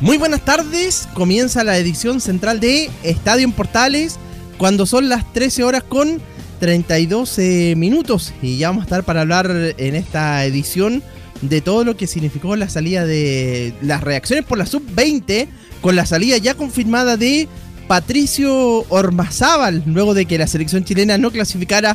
Muy buenas tardes, comienza la edición central de Estadio en Portales cuando son las 13 horas con 32 minutos. Y ya vamos a estar para hablar en esta edición de todo lo que significó la salida de las reacciones por la sub-20 con la salida ya confirmada de Patricio Ormazábal luego de que la selección chilena no clasificara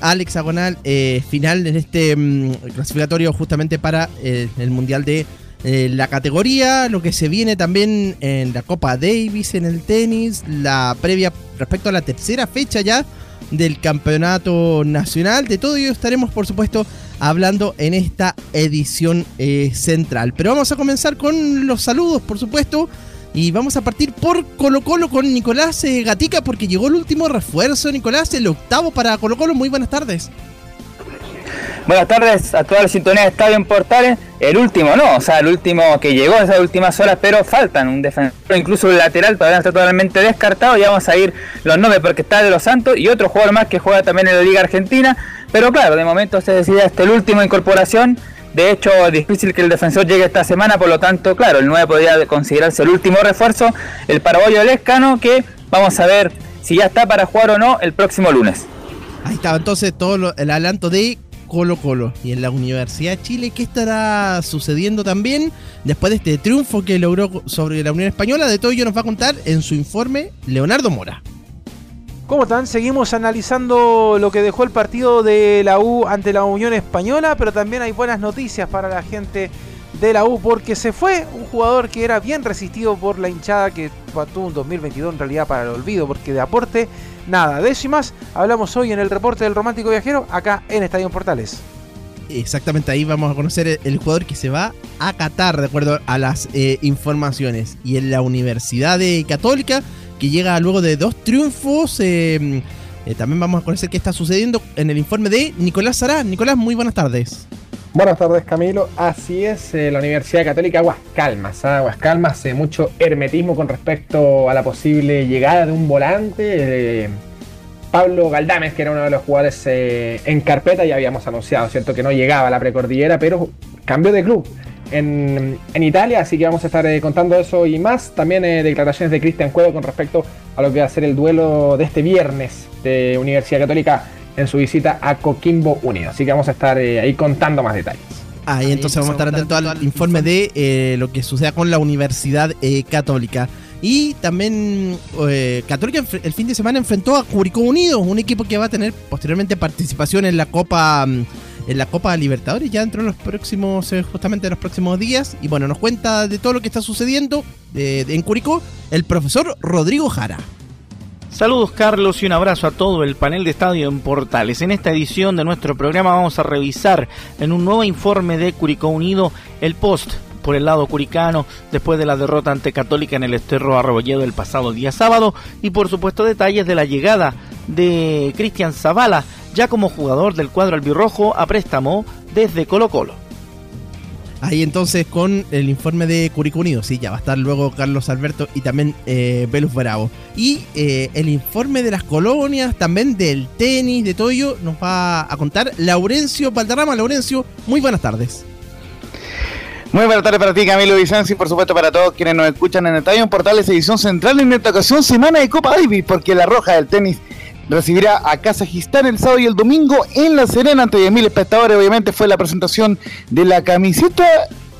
al hexagonal eh, final en este mm, clasificatorio justamente para eh, el Mundial de eh, la categoría, lo que se viene también en la Copa Davis en el tenis, la previa respecto a la tercera fecha ya del campeonato nacional. De todo ello estaremos, por supuesto, hablando en esta edición eh, central. Pero vamos a comenzar con los saludos, por supuesto. Y vamos a partir por Colo Colo con Nicolás eh, Gatica, porque llegó el último refuerzo, Nicolás, el octavo para Colo Colo. Muy buenas tardes. Buenas tardes a toda la sintonía de Estadio en Portales. El último no, o sea, el último que llegó esas últimas horas, pero faltan un defensor, incluso un lateral, todavía está totalmente descartado. Ya vamos a ir los nombres porque está de los Santos y otro jugador más que juega también en la Liga Argentina. Pero claro, de momento se decide hasta el último incorporación. De hecho, es difícil que el defensor llegue esta semana, por lo tanto, claro, el 9 podría considerarse el último refuerzo. El paraguayo Lescano, que vamos a ver si ya está para jugar o no el próximo lunes. Ahí estaba entonces todo el adelanto de Colo Colo. Y en la Universidad de Chile, ¿qué estará sucediendo también después de este triunfo que logró sobre la Unión Española? De todo ello nos va a contar en su informe Leonardo Mora. ¿Cómo están? Seguimos analizando lo que dejó el partido de la U ante la Unión Española, pero también hay buenas noticias para la gente de la U porque se fue un jugador que era bien resistido por la hinchada que tuvo un 2022 en realidad para el olvido porque de aporte nada. Décimas, hablamos hoy en el reporte del romántico viajero acá en Estadio Portales. Exactamente, ahí vamos a conocer el, jugador que se va a Qatar, de acuerdo a las eh, informaciones. Y en la Universidad de Católica, que llega luego de dos triunfos, eh, eh, también vamos a conocer qué está sucediendo en el informe de Nicolás Sará. Nicolás, muy buenas tardes. Buenas tardes Camilo, así es, la Universidad Católica Aguas Calmas, ¿ah? Aguas Calmas, hace mucho hermetismo con respecto a la posible llegada de un volante, Pablo Galdames, que era uno de los jugadores eh, en carpeta, ya habíamos anunciado, ¿cierto? Que no llegaba a la precordillera, pero cambió de club en, Italia, así que vamos a estar eh, contando eso y más. También eh, declaraciones de Cristian Cuevo con respecto a lo que va a ser el duelo de este viernes de Universidad Católica en su visita a Coquimbo Unido. Así que vamos a estar ahí contando más detalles. Ahí entonces vamos a estar atentos al informe de lo que suceda con la Universidad Católica. Y también eh, Católica el fin de semana enfrentó a Curicó Unido, un equipo que va a tener posteriormente participación en la Copa mm, en la Copa Libertadores ya dentro de los próximos eh, justamente los próximos días y bueno nos cuenta de todo lo que está sucediendo en Curicó el profesor Rodrigo Jara. Saludos Carlos y un abrazo a todo el panel de estadio en Portales. En esta edición de nuestro programa vamos a revisar en un nuevo informe de Curicó Unido el post por el lado curicano después de la derrota ante Católica en el Esterro Arrobolledo el pasado día sábado y por supuesto detalles de la llegada de Cristian Zavala, ya como jugador del cuadro albirrojo a préstamo desde Colo Colo. Ahí entonces con el informe de Curicó Unido, sí, ya va a estar luego Carlos Alberto y también eh, Velus Bravo. Y eh, el informe de las colonias, también del tenis, de todo ello, nos va a contar Laurencio Valderrama. Laurencio, muy buenas tardes. Muy buenas tardes para ti, Camilo Vicencio, y por supuesto para todos quienes nos escuchan en Estadio Portales Edición Central en esta ocasión, semana de Copa Davis, porque la Roja del Tenis recibirá a Kazajistán el sábado y el domingo en La Serena ante 10.000 espectadores. Obviamente fue la presentación de la camiseta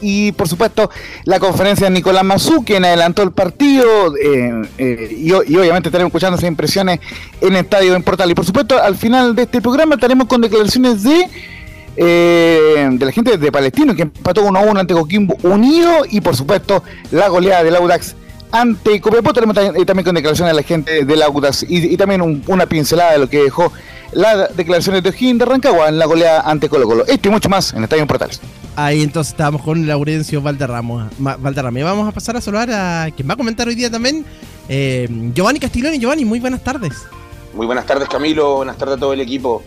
y por supuesto la conferencia de Nicolás Mazú, quien adelantó el partido eh, eh, y, obviamente estaremos escuchando esas impresiones en estadio en Portal. Y por supuesto al final de este programa estaremos con declaraciones de... Eh, de la gente de Palestino que empató 1 a 1 ante Coquimbo Unido y por supuesto la goleada del Audax ante Copiapó. Tenemos también con declaraciones de la gente de la y, y también una pincelada de lo que dejó las declaraciones de O'Higgins de Rancagua en la goleada ante Colo Colo. Esto y mucho más en Estadio Portales. Ahí entonces estábamos con Laurencio Valderrama. Valderrama. vamos a pasar a saludar a quien va a comentar hoy día también, eh, Giovanni Castiglione. Giovanni, muy buenas tardes. Muy buenas tardes Camilo, buenas tardes a todo el equipo.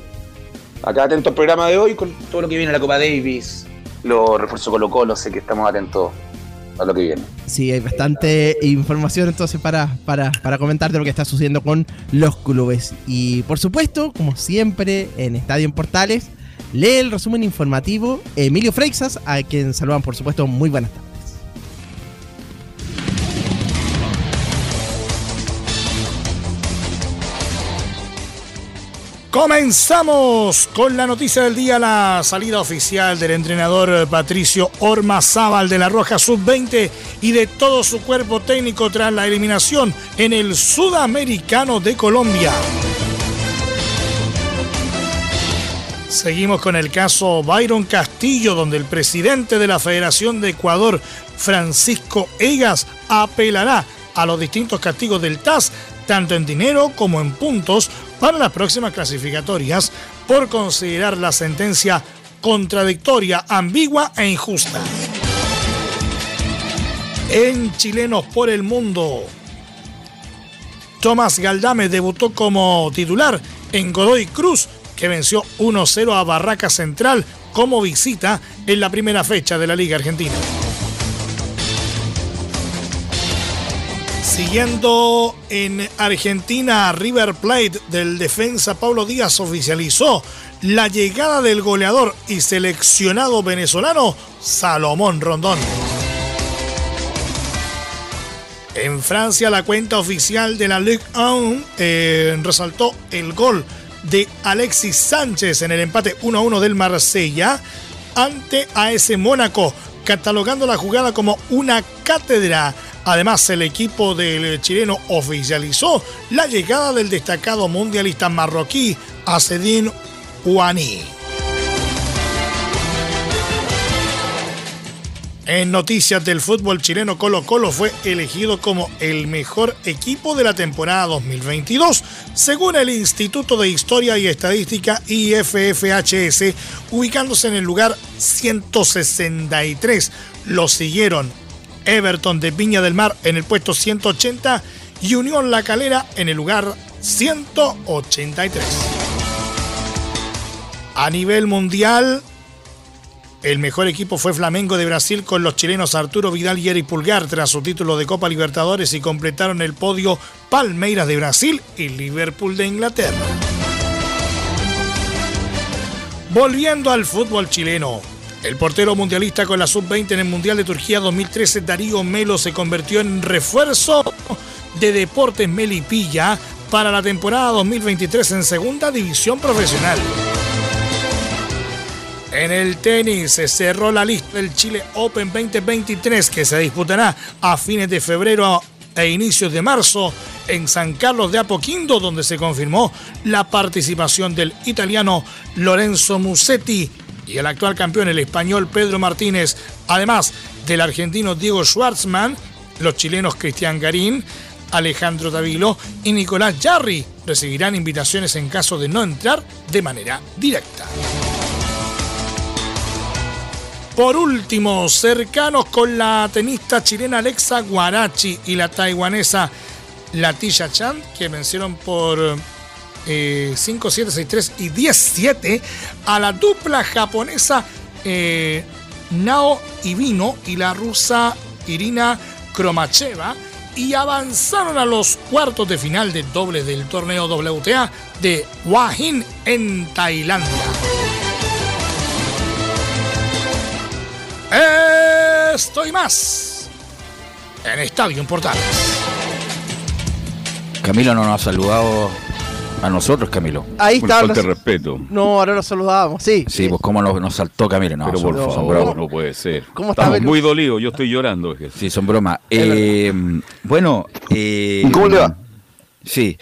Acá atento al programa de hoy con todo lo que viene a la Copa Davis, los refuerzos Colo Colo, sé que estamos atentos a lo que viene. Sí, hay bastante información entonces para, para, para comentar de lo que está sucediendo con los clubes. Y por supuesto, como siempre, en Estadio en Portales, lee el resumen informativo Emilio Freixas, a quien saludan por supuesto muy buenas tardes. Comenzamos con la noticia del día, la salida oficial del entrenador Patricio Ormazábal de la Roja Sub-20 y de todo su cuerpo técnico tras la eliminación en el Sudamericano de Colombia. Seguimos con el caso Byron Castillo, donde el presidente de la Federación de Ecuador, Francisco Egas, apelará a los distintos castigos del TAS tanto en dinero como en puntos, para las próximas clasificatorias por considerar la sentencia contradictoria, ambigua e injusta. En Chilenos por el Mundo, Tomás Galdame debutó como titular en Godoy Cruz, que venció 1-0 a Barraca Central como visita en la primera fecha de la Liga Argentina. Siguiendo en Argentina, River Plate del defensa Pablo Díaz oficializó la llegada del goleador y seleccionado venezolano Salomón Rondón. En Francia, la cuenta oficial de la Ligue 1 eh, resaltó el gol de Alexis Sánchez en el empate 1-1 del Marsella ante AS Mónaco, catalogando la jugada como una cátedra Además, el equipo del chileno oficializó la llegada del destacado mundialista marroquí Acedín Ouani. En noticias del fútbol chileno, Colo Colo fue elegido como el mejor equipo de la temporada 2022, según el Instituto de Historia y Estadística IFFHS, ubicándose en el lugar 163. Lo siguieron Everton de Viña del Mar en el puesto 180 y Unión La Calera en el lugar 183. A nivel mundial, el mejor equipo fue Flamengo de Brasil con los chilenos Arturo Vidal y Eric Pulgar tras su título de Copa Libertadores y completaron el podio Palmeiras de Brasil y Liverpool de Inglaterra. Volviendo al fútbol chileno, el portero mundialista con la sub-20 en el Mundial de Turquía 2013, Darío Melo, se convirtió en refuerzo de Deportes Melipilla para la temporada 2023 en Segunda División Profesional. En el tenis se cerró la lista del Chile Open 2023 que se disputará a fines de febrero e inicios de marzo en San Carlos de Apoquindo, donde se confirmó la participación del italiano Lorenzo Musetti y el actual campeón, el español Pedro Martínez, además del argentino Diego Schwartzman, los chilenos Cristian Garín, Alejandro Davilo y Nicolás Jarry recibirán invitaciones en caso de no entrar de manera directa. Por último, cercanos con la tenista chilena Alexa Guarachi y la taiwanesa Latisha Chan, que vencieron por eh, 5-7-6-3 y 10-7 a la dupla japonesa eh, Nao Ibino y la rusa Irina Kromacheva y avanzaron a los cuartos de final de doble del torneo WTA de Hua Hin en Tailandia. Estoy más en Estadio Portales. Camilo no nos ha saludado a nosotros, Camilo. Ahí Por está. falta de los- respeto. No, ahora nos saludábamos, sí. Sí, pues cómo nos, nos saltó Camilo. No, Pero son, por son favor, bromas. no puede ser. ¿Cómo Estamos muy dolidos, yo estoy llorando. es que- Sí, son bromas. Eh, bueno, eh, ¿Y cómo le va? Sí.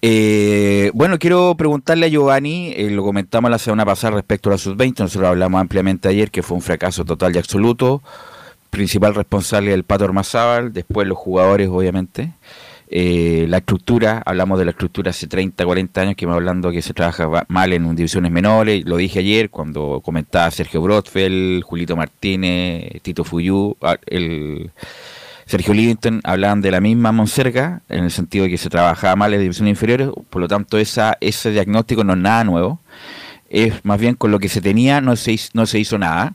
Eh, bueno, quiero preguntarle a Giovanni, eh, lo comentamos la semana pasada respecto a la sub-20, nosotros hablamos ampliamente ayer que fue un fracaso total y absoluto, principal responsable del Pato Ormazábal, después los jugadores obviamente, Eh, la estructura, hablamos de la estructura hace 30, 40 años que me hablando que se trabaja mal en divisiones menores, lo dije ayer cuando comentaba Sergio Brotfeld, Julito Martínez, Tito Fuyú, ah, el... Sergio Livingston hablaban de la misma Monserga, en el sentido de que se trabajaba mal en divisiones inferiores, por lo tanto esa, ese diagnóstico no es nada nuevo, es más bien con lo que se tenía no se hizo, no se hizo nada.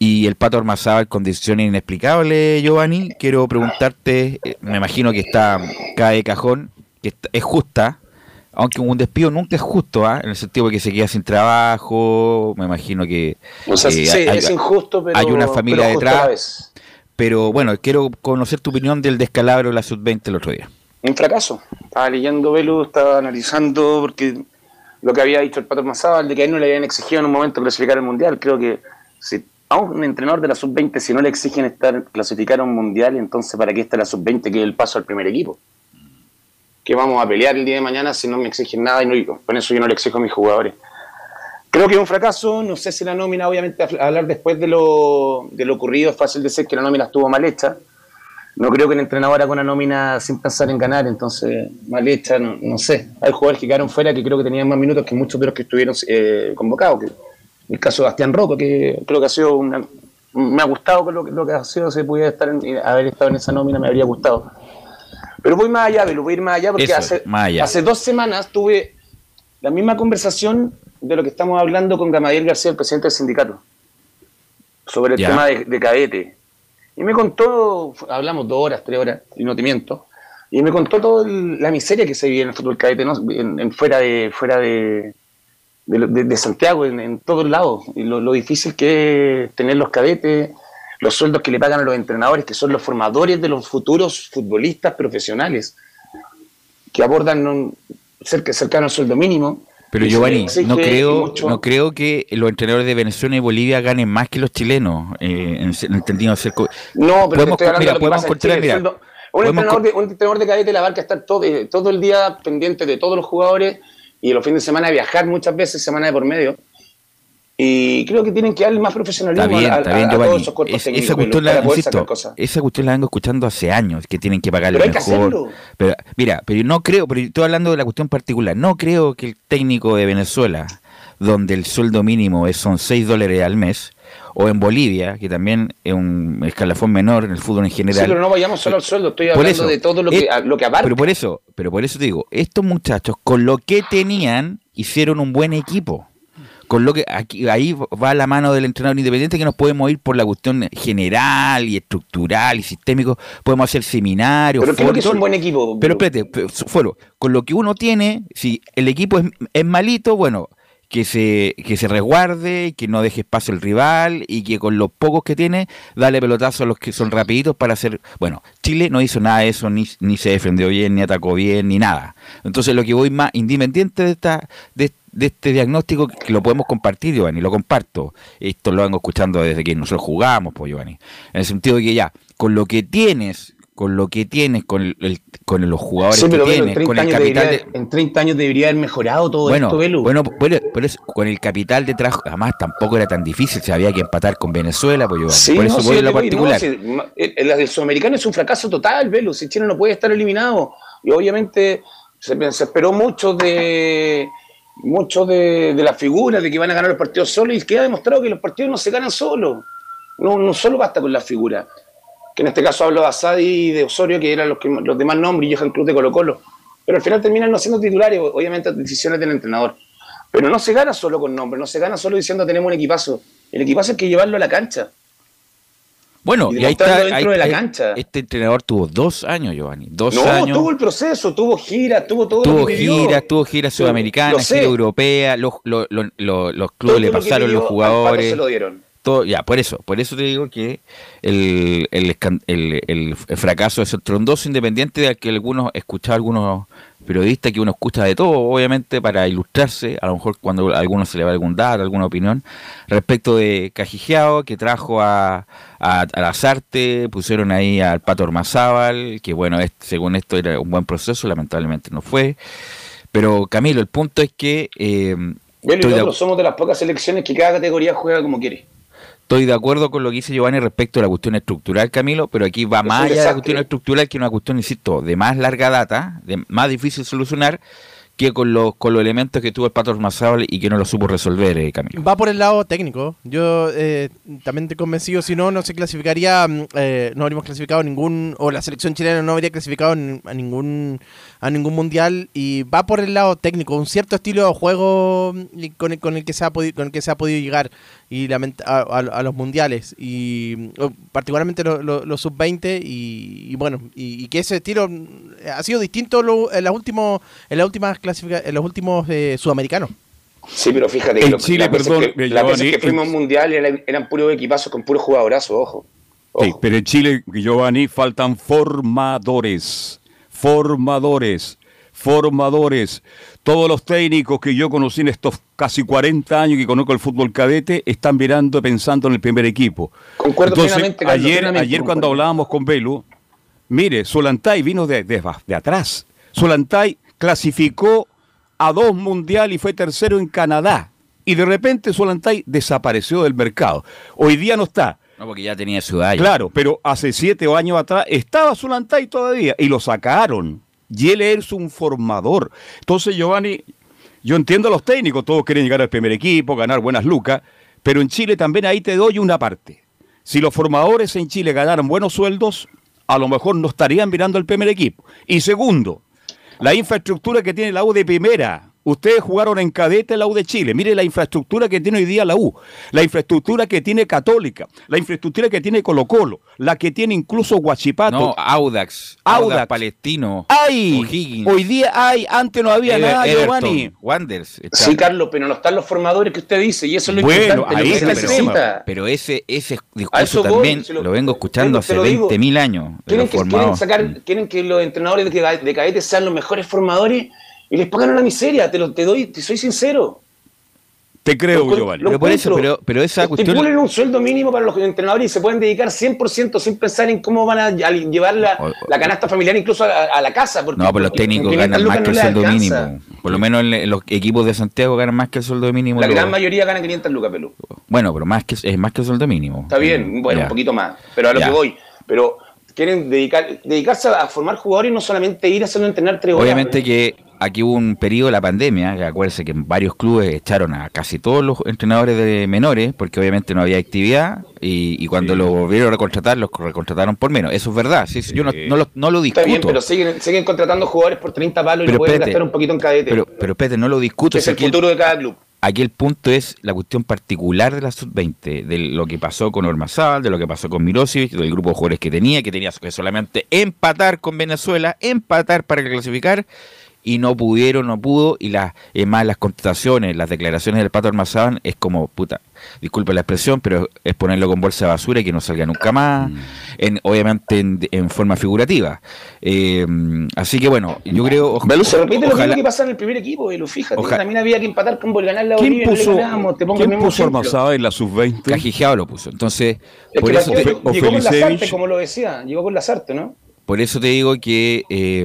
Y el Pato Ormazábal, condiciones inexplicables, Giovanni, quiero preguntarte, eh, me imagino que está cae de cajón, que es justa, aunque un despido nunca es justo, ¿ah? en el sentido de que se queda sin trabajo, me imagino que... O sea, eh, sí, hay- es injusto, pero. hay una familia detrás. Pero bueno, quiero conocer tu opinión del descalabro de la sub-20 el otro día. Un fracaso. Estaba leyendo Velu, estaba analizando, porque lo que había dicho el Pato Mazábal, de que a él no le habían exigido en un momento clasificar al Mundial. Creo que si a un entrenador de la sub-20, si no le exigen estar clasificar a un Mundial, entonces ¿para qué está la sub-20 que es el paso al primer equipo? Que vamos a pelear el día de mañana si no me exigen nada y no, con eso yo no le exijo a mis jugadores. Creo que es un fracaso, no sé si la nómina, obviamente, hablar después de lo, de lo ocurrido, es fácil decir que la nómina estuvo mal hecha. No creo que el entrenador haga una nómina sin pensar en ganar, entonces mal hecha, no, no sé. Hay jugadores que quedaron fuera que creo que tenían más minutos que muchos de los que estuvieron eh, convocados. Que, el caso de Bastián Rocco, que creo que ha sido una, me ha gustado lo, que- lo que ha sido, si pudiera estar en- haber estado en esa nómina, me habría gustado. Pero voy más allá, Belu, voy a ir más allá porque Eso, hace, más allá. hace dos semanas tuve la misma conversación de lo que estamos hablando con Gamadiel García, el presidente del sindicato, sobre el tema de, de cadete. Y me contó, hablamos dos horas, tres horas, y no te miento, y me contó toda la miseria que se vive en el fútbol cadete, ¿no? en, en fuera de fuera de, Santiago, en, en todos lados, y lo, lo difícil que es tener los cadetes, los sueldos que le pagan a los entrenadores, que son los formadores de los futuros futbolistas profesionales, que abordan un, cerca, cercano al sueldo mínimo. Pero Giovanni, no creo, no creo que los entrenadores de Venezuela y Bolivia ganen más que los chilenos, eh, en, ser co- No, pero Podemos estoy mira, de podemos encontrar, Chile, el un, podemos entrenador de, un entrenador de cadete la barca estar todo, eh, todo el día pendiente de todos los jugadores y los fines de semana viajar muchas veces, semana de por medio. Y creo que tienen que darle más profesionalismo Está bien, a, a- está bien, a todos esos cuerpos Es- técnicos esa, cuestión la, insisto, esa cuestión la vengo escuchando hace años, que tienen que pagarle Pero hay que mejor. hacerlo. Pero mira, pero no creo, pero estoy hablando de la cuestión particular, no creo que el técnico de Venezuela, donde el sueldo mínimo es, son 6 dólares al mes, o en Bolivia, que también es un escalafón menor en el fútbol en Sí, general. pero no vayamos solo al sueldo, estoy hablando eso, de todo lo que, es- lo que abarca. Pero por eso, pero por eso te digo, estos muchachos con lo que tenían hicieron un buen equipo. Con lo que aquí ahí va la mano del entrenador independiente que nos podemos ir por la cuestión general y estructural y sistémico, podemos hacer seminarios, Pero creo que es un buen equipo. pero espérate, Foro, con lo que uno tiene, si el equipo es, es malito, bueno, que se, que se resguarde, que no deje espacio al rival y que con los pocos que tiene, dale pelotazo a los que son rapiditos para hacer... Bueno, Chile no hizo nada de eso, ni, ni se defendió bien, ni atacó bien, ni nada. Entonces lo que voy más, independiente de esta... De, de este diagnóstico que lo podemos compartir, Giovanni, lo comparto. Esto lo vengo escuchando desde que nosotros jugamos, pues, Giovanni. En el sentido de que ya, con lo que tienes, con lo que tienes, con, el, con los jugadores Sí, que pero tienes, 30, con el capital debería, de, en 30 años debería haber mejorado todo bueno, esto, Belu. bueno, es- con el capital detrás, además tampoco era tan difícil, se había que empatar con Venezuela, pues, Giovanni. Sí, por eso no, voy sí, a lo no, particular. ma- el, el- el sudamericano es un fracaso total, Velo. Si Chile no puede estar eliminado. Y obviamente se, se esperó mucho de mucho de, de la figura de que van a ganar los partidos solos y queda demostrado que los partidos no se ganan solos. No, no solo basta con la figura. Que en este caso hablo de Asadi y de Osorio, que eran los, que, los demás nombres, y Johan Cruz de Colo Colo. pero al final terminan no siendo titulares, obviamente decisiones del entrenador. Pero no se gana solo con nombre, no se gana solo diciendo tenemos un equipazo. El equipazo hay que llevarlo a la cancha. Bueno, Y y, ahí está. demostrarlo dentro ahí- de la ahí- cancha. Este entrenador tuvo dos años, Giovanni. Dos no, años. tuvo el proceso, tuvo giras, tuvo todo Tuvo lo que vivió. giras, tuvo giras sudamericanas, gira europea, los, los, los, los- los Todo clubes le pasaron los jugadores. se lo dieron. Todo, ya, por eso, por eso te digo que el, el, escan- el- el fracaso es el trondoso independiente de que algunos, escuchado algunos periodistas que uno escucha de todo, obviamente, para ilustrarse, a lo mejor cuando a alguno se le va algún dato, alguna opinión, respecto de Cajijeao, que trajo a, a, a Lazarte, pusieron ahí al Pato Ormazábal, que bueno, es- según esto era un buen proceso, lamentablemente no fue. Pero Camilo, el punto es que eh, Bueno, y de- nosotros somos de las pocas selecciones que cada categoría juega como quiere. Estoy de acuerdo con lo que dice Giovanni respecto a la cuestión estructural, Camilo, pero aquí va más allá de la cuestión estructural, que es una cuestión, insisto, de más larga data, de más difícil solucionar, que con los, con los elementos que tuvo el Pato y que no lo supo resolver, eh, Camilo. Va por el lado técnico. Yo eh, también estoy convencido, si no, no se clasificaría, mm, eh, no habríamos clasificado ningún, o la selección chilena no habría clasificado a ningún a ningún mundial y va por el lado técnico, un cierto estilo de juego mm, con el, con el que se ha podido con el que se ha podido llegar y lament- a, a- a los mundiales y particularmente lo- lo- los sub 20 y, y bueno y, y que ese estilo mm, ha sido distinto lo- en las últimos en las últimas clasifica en los últimos eh, sudamericanos. Sí, pero fíjate que En Chile, las veces perdón, que, eh, las veces que fuimos mundial eran, eran puros equipazos con puros jugadorazos, ojo. Sí, Ojo. pero en Chile, Giovanni, faltan formadores. Formadores. Formadores. Todos los técnicos que yo conocí en estos casi 40 años que conozco el fútbol cadete están mirando, pensando en el primer equipo. Concuerdo Entonces, plenamente, Carlos, ayer, plenamente ayer cuando hablábamos con Velu, mire, Solantay vino de, de- de atrás. Solantay clasificó a dos mundial y fue tercero en Canadá. Y de repente Solantay desapareció del mercado. Hoy día no está. No, porque ya tenía ciudad. Claro, pero hace siete o años atrás estaba Zulantay todavía y lo sacaron. Y él es un formador. Entonces, Giovanni, yo entiendo a los técnicos, todos quieren llegar al primer equipo, ganar buenas lucas, pero en Chile también ahí te doy una parte. Si los formadores en Chile ganaran buenos sueldos, a lo mejor no estarían mirando al primer equipo. Y segundo, la infraestructura que tiene la U de primera. Ustedes jugaron en cadete la U de Chile. Mire la infraestructura que tiene hoy día la U. La infraestructura que tiene Católica. La infraestructura que tiene Colo Colo. La que tiene incluso Guachipato. No, Audax, Audax, Audax. Palestino, hay. Hoy día hay. Antes no había Ever- nada, Everton, Giovanni. Wanderers. está- Sí, Carlos, pero no están los formadores que usted dice, y eso es lo Bueno, importante, ahí lo que está se el necesita. tema. Pero ese, ese discurso voy, también lo, lo- vengo escuchando hace lo digo. 20.000 años. Quieren los que, quieren formados. sacar, quieren que los entrenadores de, ca- de cadetes sean los mejores formadores y les pagan una miseria, te lo te doy, te soy sincero. Te creo, Lo- Giovanni. Pero por eso, pero, pero esa cuestión. Un sueldo mínimo para los entrenadores y se pueden dedicar 100% sin pensar en cómo van a, llevar la, O- o- la canasta familiar incluso a, a la casa. Porque, No, pero los técnicos con 500 ganan más que el sueldo alcanza. mínimo. Por lo menos en, los equipos de Santiago ganan más que el sueldo mínimo. La los- gran mayoría gana 500 lucas, Pelú. Bueno, pero más que es más que el sueldo mínimo. Está bien, bueno, Ya. un poquito más, pero a lo Ya. que voy. Pero quieren dedicar, dedicarse a formar jugadores y no solamente ir a hacerlo entrenar tres horas. Obviamente que aquí hubo un periodo de la pandemia, que acuérdense que en varios clubes echaron a casi todos los entrenadores de menores, porque obviamente no había actividad, y, y cuando lo volvieron a recontratar, los recontrataron por menos. Eso es verdad, sí, sí, yo no, no lo, no lo Está discuto. bien, pero siguen, siguen contratando jugadores por 30 palos y lo pueden gastar un poquito en cadete. Pero, pero espérate, no lo discuto. que es el aquí el- futuro de cada club. Aquí el punto es la cuestión particular de la sub-20, de lo que pasó con Ormazábal, de lo que pasó con Mirosevic, del grupo de jugadores que tenía, que tenía que solamente empatar con Venezuela, empatar para clasificar, y no pudieron, no pudo, y las, es más, las contestaciones, las declaraciones del Pato Ormazábal es como, puta, disculpe la expresión, pero es ponerlo con bolsa de basura y que no salga nunca más, en, obviamente en, en forma figurativa. Eh, así que bueno, yo creo... o- Se repite lo ojalá- que pasa en el primer equipo, y lo fíjate. Ojalá- También había que empatar con ganar la ¿Quién Bolivia, no puso, ganábamos, te pongo ¿quién el mismo puso. Armazada en la sub-20? Cajijeado lo puso. Entonces, Es por eso, o llegó con como lo decía, llegó con la Sarte, ¿no? por eso te digo que eh,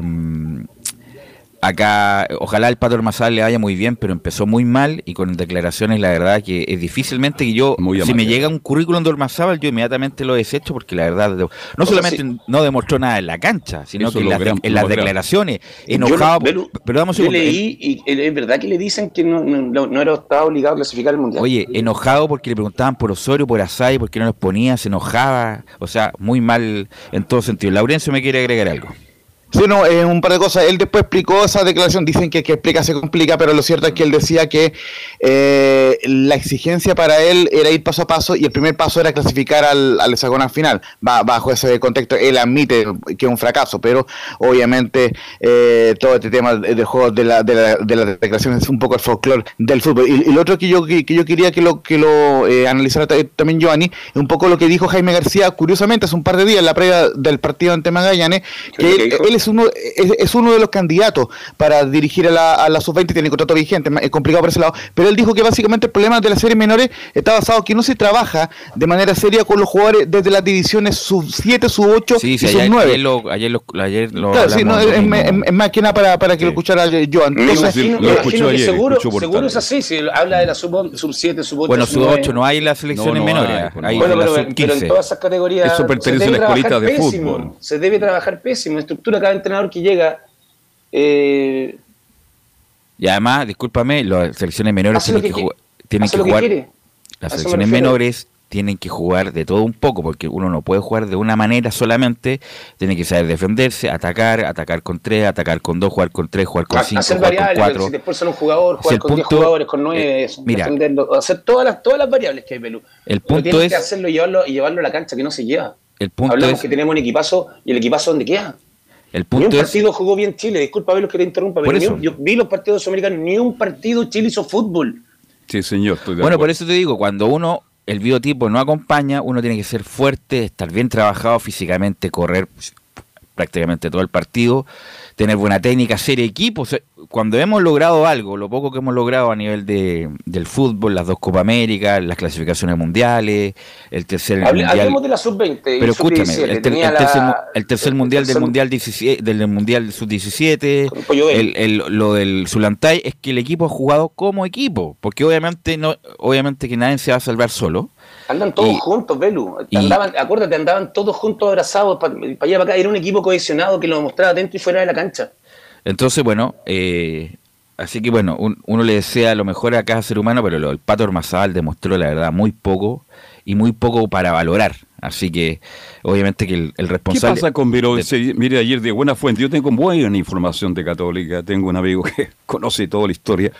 acá, ojalá el Pato Ormazal le vaya muy bien, pero empezó muy mal y con declaraciones, la verdad, que es difícilmente que yo, Muy si me llega un currículum de Ormazábal, yo inmediatamente lo desecho porque la verdad, no solamente sí. no demostró nada en la cancha, sino Eso que en las, gran- en declaraciones, Yo enojado. Belu, pero un Yo leí y eh, es verdad que le dicen que no- no era estaba obligado a clasificar el mundial. Oye, enojado porque le preguntaban por Osorio, por Asai, porque no los ponía, se enojaba, o sea, muy mal en todo sentido. Laurencio me quiere agregar algo. Sí, no, eh, un par de cosas. Él después explicó esa declaración, dicen que que explica se complica, pero lo cierto es que él decía que eh, la exigencia para él era ir paso a paso y el primer paso era clasificar al, al hexagonal final. Ba- bajo ese contexto, él admite que es un fracaso, pero obviamente eh, todo este tema de, juegos de la, de, la, de la declaración es un poco el folclore del fútbol. Y, y lo otro que yo, que, que yo quería que lo, que lo eh, analizara ta- también Giovanni, es un poco lo que dijo Jaime García, curiosamente, hace un par de días en la previa del partido ante Magallanes, ¿Qué que él, él es uno es, es uno de los candidatos para dirigir a la, a la sub-20 tiene contrato vigente es complicado por ese lado pero él dijo que básicamente el problema de las series menores está basado en que no se trabaja de manera seria con los jugadores desde las divisiones sub-7, sub-8 Sí, y sí, ayer, sub-9 ayer lo, ayer lo, ayer lo Claro, sí, no, es, más que nada para, para que lo escuchara yo. Me Entonces, sí, imagino, lo que seguro, seguro es así, si habla de la sub, sub 7, sub 8, Bueno, sub sub 9. 8 no hay las selecciones No, no menores. hay, pues, hay. Bueno, pero, en 15. todas esas categorías Eso pertenece se debe a la escuelita trabajar de pésimo, fútbol. Se debe trabajar pésimo. Estructura, cada entrenador que llega eh, Y además, discúlpame, las selecciones menores Hace tienen que, que jugar, tienen hace que que jugar quiere. las me selecciones menores tienen que jugar de todo un poco, porque uno no puede jugar de una manera solamente, tiene que saber defenderse, atacar, atacar con tres, atacar con dos, jugar con tres, jugar con cinco, hacer jugar con variables, cuatro. si después son un jugador, jugar con 10 punto- jugadores, con 9, eh, mira. hacer todas las, todas las variables que hay, Pelú. El punto tienes es, que hacerlo y llevarlo, y llevarlo a la cancha, que no se lleva. el punto Hablamos es, que tenemos un equipazo, y el equipazo ¿dónde queda? El Ni un es, partido jugó bien Chile, disculpa Belus que te interrumpa, Por pero ni eso. un- yo vi los partidos sudamericanos, ni un partido Chile hizo fútbol. Sí, señor, estoy de bueno, por eso te digo, cuando uno, el biotipo no acompaña, uno tiene que ser fuerte, estar bien trabajado físicamente, correr prácticamente todo el partido, tener buena técnica, ser equipo. Cuando hemos logrado algo, lo poco que hemos logrado a nivel de, del fútbol, las dos Copa América, las clasificaciones mundiales, el tercer Hable- mundial. hablemos de la sub-20 y Pero escúchame, sub-17. el, ter- el tercer, la- el tercer el mundial del mundial 17, del mundial sub-17, Con Pollo Bello. el, el- lo del Zulantay es que el equipo ha jugado como equipo, porque obviamente no, obviamente que nadie se va a salvar solo. Andan todos Y- juntos, Belu. y- Andaban, acuérdate, andaban todos juntos abrazados para allá para acá. Era un equipo cohesionado que lo mostraba dentro y fuera de la cancha. Entonces, bueno, eh, así que bueno, un- uno le desea lo mejor a cada ser humano, pero lo, el Pato Ormazábal demostró la verdad muy poco y muy poco para valorar. Así que obviamente que el, el ¿Qué responsable... pasa con Se- Mire, ayer de buena fuente, yo tengo buena información de Católica, tengo un amigo que conoce toda la historia,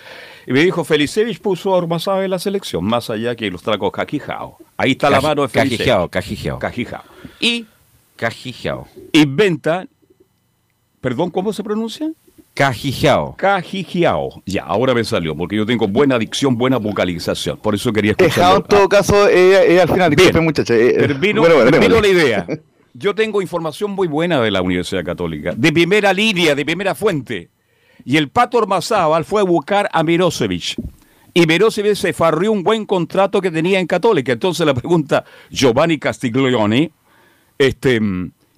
y me dijo, Felicevich puso a Ormazábal en la selección, más allá que los trajo Cajijao. Ahí está la mano de Felicevich. Cajijeao, Cajijeao. Cajijao. Y Cajijeao. inventa, perdón, ¿cómo se pronuncia? Cajijeao. Cajijiao. Ya, ahora me salió, porque yo tengo buena dicción, buena vocalización. Por eso quería escucharlo. Dejado en todo caso eh, eh, al final, disculpen muchachos. eh, eh, Termino, bueno, bueno, termino la idea. Yo tengo información muy buena de la Universidad Católica, de primera línea, de primera fuente. Y el Pato Ormazábal fue a buscar a Mirosevic. Y Mirosevic se farrió un buen contrato que tenía en Católica. Entonces la pregunta, Giovanni Castiglione, este,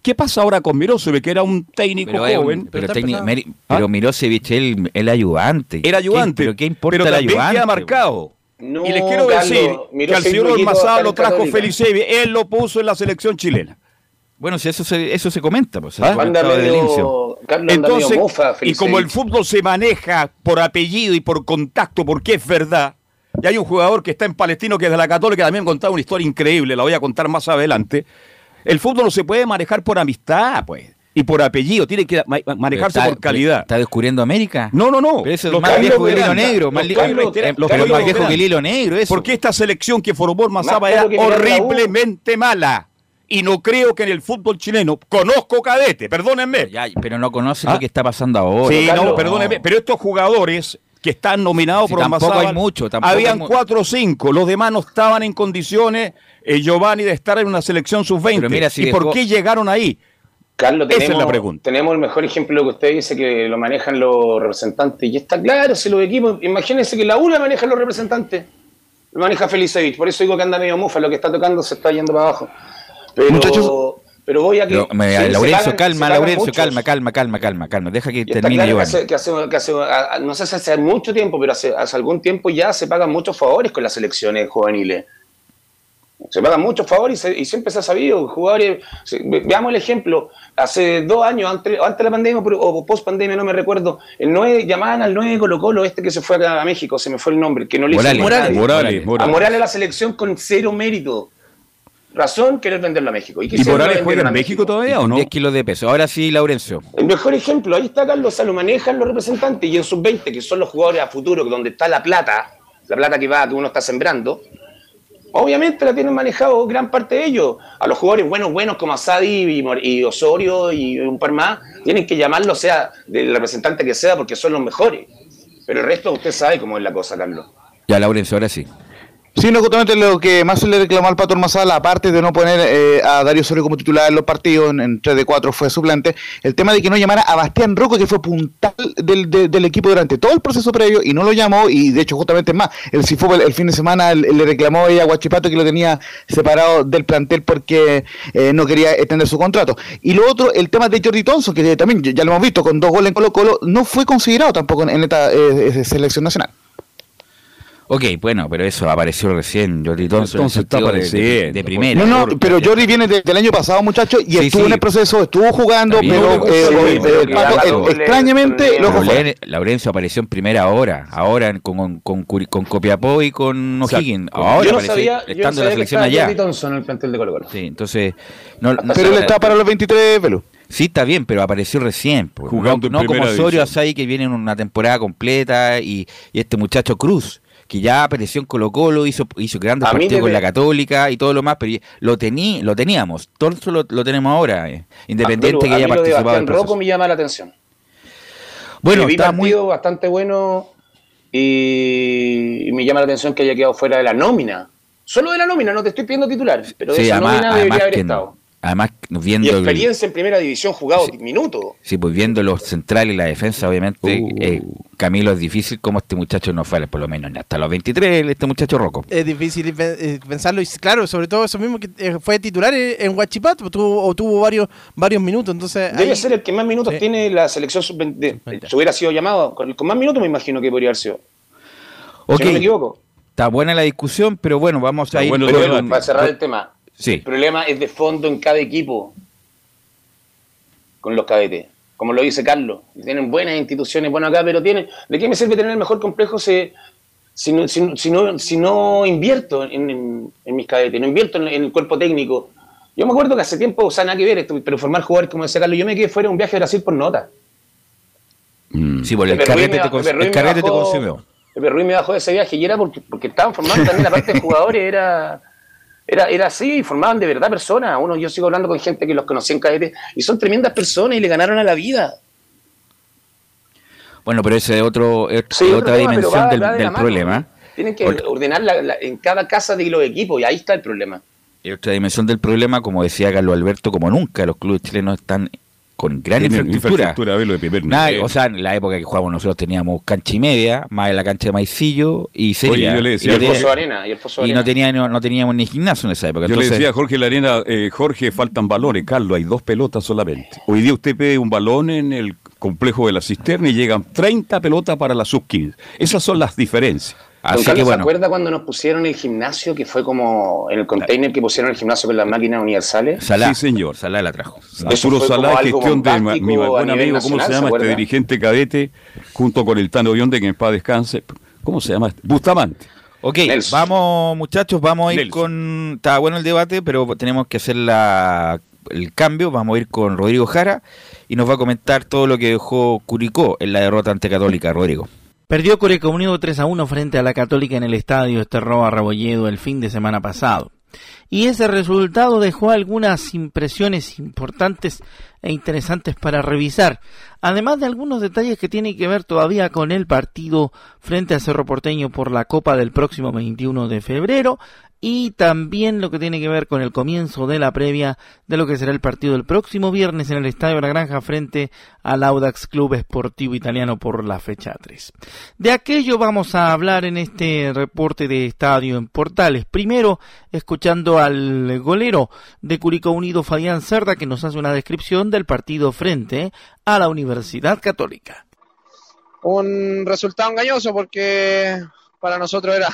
¿qué pasa ahora con Mirosevic, que era un técnico Pero, un- joven? pero, técnico-. Meri- ¿Ah? pero Mirosevic, el, el ayudante. Era ayudante. ¿Qué- ¿Pero qué importa pero el ayudante? queda marcado. No, y les quiero Carlos, decir que al señor Ormazábal lo trajo. Felicevi, él lo puso en la selección chilena. Bueno, si eso se, eso se comenta, pues, se ¿Ah? ha Carlos Entonces, mofa, y como el fútbol se maneja por apellido y por contacto, porque es verdad, y hay un jugador que está en Palestino que es de la Católica, también contaba una historia increíble, la voy a contar más adelante. El fútbol no se puede manejar por amistad, pues, y por apellido, tiene que ma- manejarse por calidad. ¿Está descubriendo América? No, no, no. Pero eso es Los más viejo que el hilo negro. los Más, viejo que el hilo negro, eso. Porque esta selección que formó Más era horriblemente mala. Y no creo que en el fútbol chileno, conozco cadete, perdónenme. Ya, pero no conoce ¿Ah? lo que está pasando ahora. Sí, Carlos, no, perdóneme, pero estos jugadores que están nominados Sí, por tampoco hay mucho, tampoco habían hay mu- cuatro o cinco, los demás no estaban en condiciones, eh, Giovanni, de estar en una selección sub-20. Pero mira, si ¿Y por qué llegaron ahí? Carlos, Esa es tenemos, la pregunta. tenemos el mejor ejemplo que usted dice que lo manejan los representantes. Y está claro, si los equipos, imagínense que la UNA maneja los representantes. Lo maneja Felicevich, por eso digo que anda medio mufa, lo que está tocando se está yendo para abajo. Pero, Muchachos. pero voy a que. Me- Laurencio, se calma, Laurencio, calma, calma, calma, calma, calma. Deja que termine claro que hace, que hace- que hace- a- no sé si hace mucho tiempo, pero hace, hace algún tiempo ya se pagan muchos favores con las selecciones juveniles. Se pagan muchos favores y, se- y siempre se ha sabido. Jugadores, veamos el ejemplo. Hace dos años, antes, antes de la pandemia o post pandemia, no me recuerdo, el 9, llamaban al 9 Colo Colo, este que se fue acá a México, se me fue el nombre, que no le hizo Morales. nada a nadie. Morales, A Morales. Morales la selección con cero mérito. Razón querer venderlo a México. ¿Y quisieron Morales juega a en México todavía o no? 10 kilos de peso. Ahora sí, Laurencio. El mejor ejemplo, ahí está Carlos, o sea, lo manejan los representantes y en sus 20, que son los jugadores a futuro, donde está la plata, la plata que va, que uno está sembrando, obviamente la tienen manejado gran parte de ellos. A los jugadores buenos, buenos como Asadi y, y Osorio y un par más, tienen que llamarlo, sea del representante que sea, porque son los mejores. Pero el resto usted sabe cómo es la cosa, Carlos. Ya, Laurencio, ahora sí. Sí, no, justamente lo que más se le reclamó al Pato Ormazábal, aparte de no poner eh, a Darío Osorio como titular en los partidos, en, en 3 de 4 fue suplente, el tema de que no llamara a Bastián Rocco, que fue puntal del, de- del equipo durante todo el proceso previo, y no lo llamó, y de hecho justamente más, el Cifo el, fin de semana le reclamó a Guachipato que lo tenía separado del plantel porque eh, no quería extender su contrato. Y lo otro, el tema de Jordi Thompson, que también ya lo hemos visto con dos goles en Colo Colo, no fue considerado tampoco en, en esta eh, eh, selección nacional. Ok, bueno, pero eso apareció recién. Jordi Thompson, Entonces en está sentido de- de, apareciendo. de primera. No, no, pero Jordi viene de- del año pasado, muchachos, y Sí, estuvo sí. en el proceso, estuvo jugando, bien. pero No, eh, sí, eh, el Pato, eh, extrañamente, fue. Lauren- Laurencio apareció en primera hora, ahora con, con, Curi- con Copiapó y con O'Higgins. Ahora yo no apareció, sabía, yo no estando en la selección estaba Jordi allá. Thompson en el plantel de Colo Colo. Sí, entonces. No, no- Pero él está para los 23, Velu. Sí, está bien, pero apareció recién. po. Jugando en no, no como Osorio. Asai, que viene en una temporada completa, y, y este muchacho Cruz, que ya apareció en Colo Colo, hizo, hizo grandes partidos con la Católica y todo lo más, pero lo, tení, lo teníamos. Todo lo, lo tenemos ahora, eh, independiente Ah, pero que haya participado del proceso. Rocco me llama la atención. Bueno, vi está muy. bastante bueno y, y me llama la atención que haya quedado fuera de la nómina. Solo de la nómina, no te estoy pidiendo titular, pero de Sí, esa además, nómina debería haber estado. Además, Y viendo, el- experiencia en primera división jugado minutos. sí, pues viendo los centrales y la defensa, obviamente, Uh. eh, Camilo es difícil como este muchacho no fue, por lo menos hasta los 23, este muchacho Rocco. Es difícil eh, pensarlo y claro, sobre todo eso mismo que eh, fue titular en Huachipato, pues, tuvo, o tuvo varios varios minutos, entonces Debe ahí- ser el que más minutos Sí. tiene la selección sub-20. Si hubiera sido llamado, con, con más minutos me imagino que podría haber sido. Ok, Si no me equivoco. está buena la discusión, pero bueno, vamos a Está ir. bueno Pero bueno, para cerrar el tema, Sí. el problema es de fondo en cada equipo con los cadetes. Como lo dice Carlos, tienen buenas instituciones, bueno acá, pero tienen. ¿De qué me sirve tener el mejor complejo si, si, no, si, no- si no, si no invierto en, en- en mis cadetes, no invierto en, en el cuerpo técnico? Yo me acuerdo que hace tiempo, o sea, nada que ver esto, pero formar jugadores, como decía Carlos, yo me quedé fuera de un viaje a Brasil por nota. Mm. Sí, porque el Ruiz carrete, me te, cons- el carrete te consumió. Pepe Ruiz me bajó de ese viaje y era porque, porque estaban formando también la parte de jugadores, era, era, era así, formaban de verdad personas. Uno, yo sigo hablando con gente que los conocí en cadete y son tremendas personas y le ganaron a la vida. Bueno, pero ese es otro, es Sí, otra dimensión va- del, va de la del mano. problema. Tienen que Porque- ordenar la- la- en cada casa de los equipos y ahí está el problema. Y otra dimensión del problema, como decía Carlos Alberto, como nunca los clubes chilenos están con gran infraestructura. infraestructura, velo de primer Nada, nivel. o sea, en la época que jugábamos nosotros teníamos cancha y media, más en la cancha de Maicillo y sería. Oye, yo le Y decía el Jorge- Foso Arena. Y el Foso y Arena. no, tenía, no, no teníamos ni gimnasio en esa época. Yo Entonces, le decía a Jorge Larena, eh, Jorge, faltan valores. Carlos, hay dos pelotas solamente. Hoy día usted pide un balón en el complejo de la cisterna y llegan 30 pelotas para la sub-15. Esas son las diferencias. Así Carlos, que ¿se acuerda cuando nos pusieron el gimnasio, que fue como en el container que pusieron el gimnasio con las máquinas universales? Salá, Sí, señor. Salá la trajo. Arturo Salá, gestión de mi buen amigo, ¿cómo nacional, se ¿se llama este dirigente cadete? Junto con el Tano Bionde, que en paz descanse. ¿Cómo se llama? Bustamante. Ok, Nelson. vamos muchachos, vamos a ir Nelson. con... Está bueno el debate, pero tenemos que hacer la, el cambio. Vamos a ir con Rodrigo Jara y nos va a comentar todo lo que dejó Curicó en la derrota ante Católica, Rodrigo. Perdió Curicó Unido 3 a 1 frente a la Católica en el estadio Esterroa Rebolledo el fin de semana pasado. Y ese resultado dejó algunas impresiones importantes e interesantes para revisar, además de algunos detalles que tienen que ver todavía con el partido frente a Cerro Porteño por la Copa del próximo 21 de febrero y también lo que tiene que ver con el comienzo de la previa de lo que será el partido del próximo viernes en el Estadio La Granja frente al Audax Club Esportivo Italiano por la fecha 3. De aquello vamos a hablar en este reporte de Estadio en Portales. Primero, escuchando al golero de Curicó Unido, Fabián Cerda, que nos hace una descripción del partido frente a la Universidad Católica. un resultado engañoso porque para nosotros era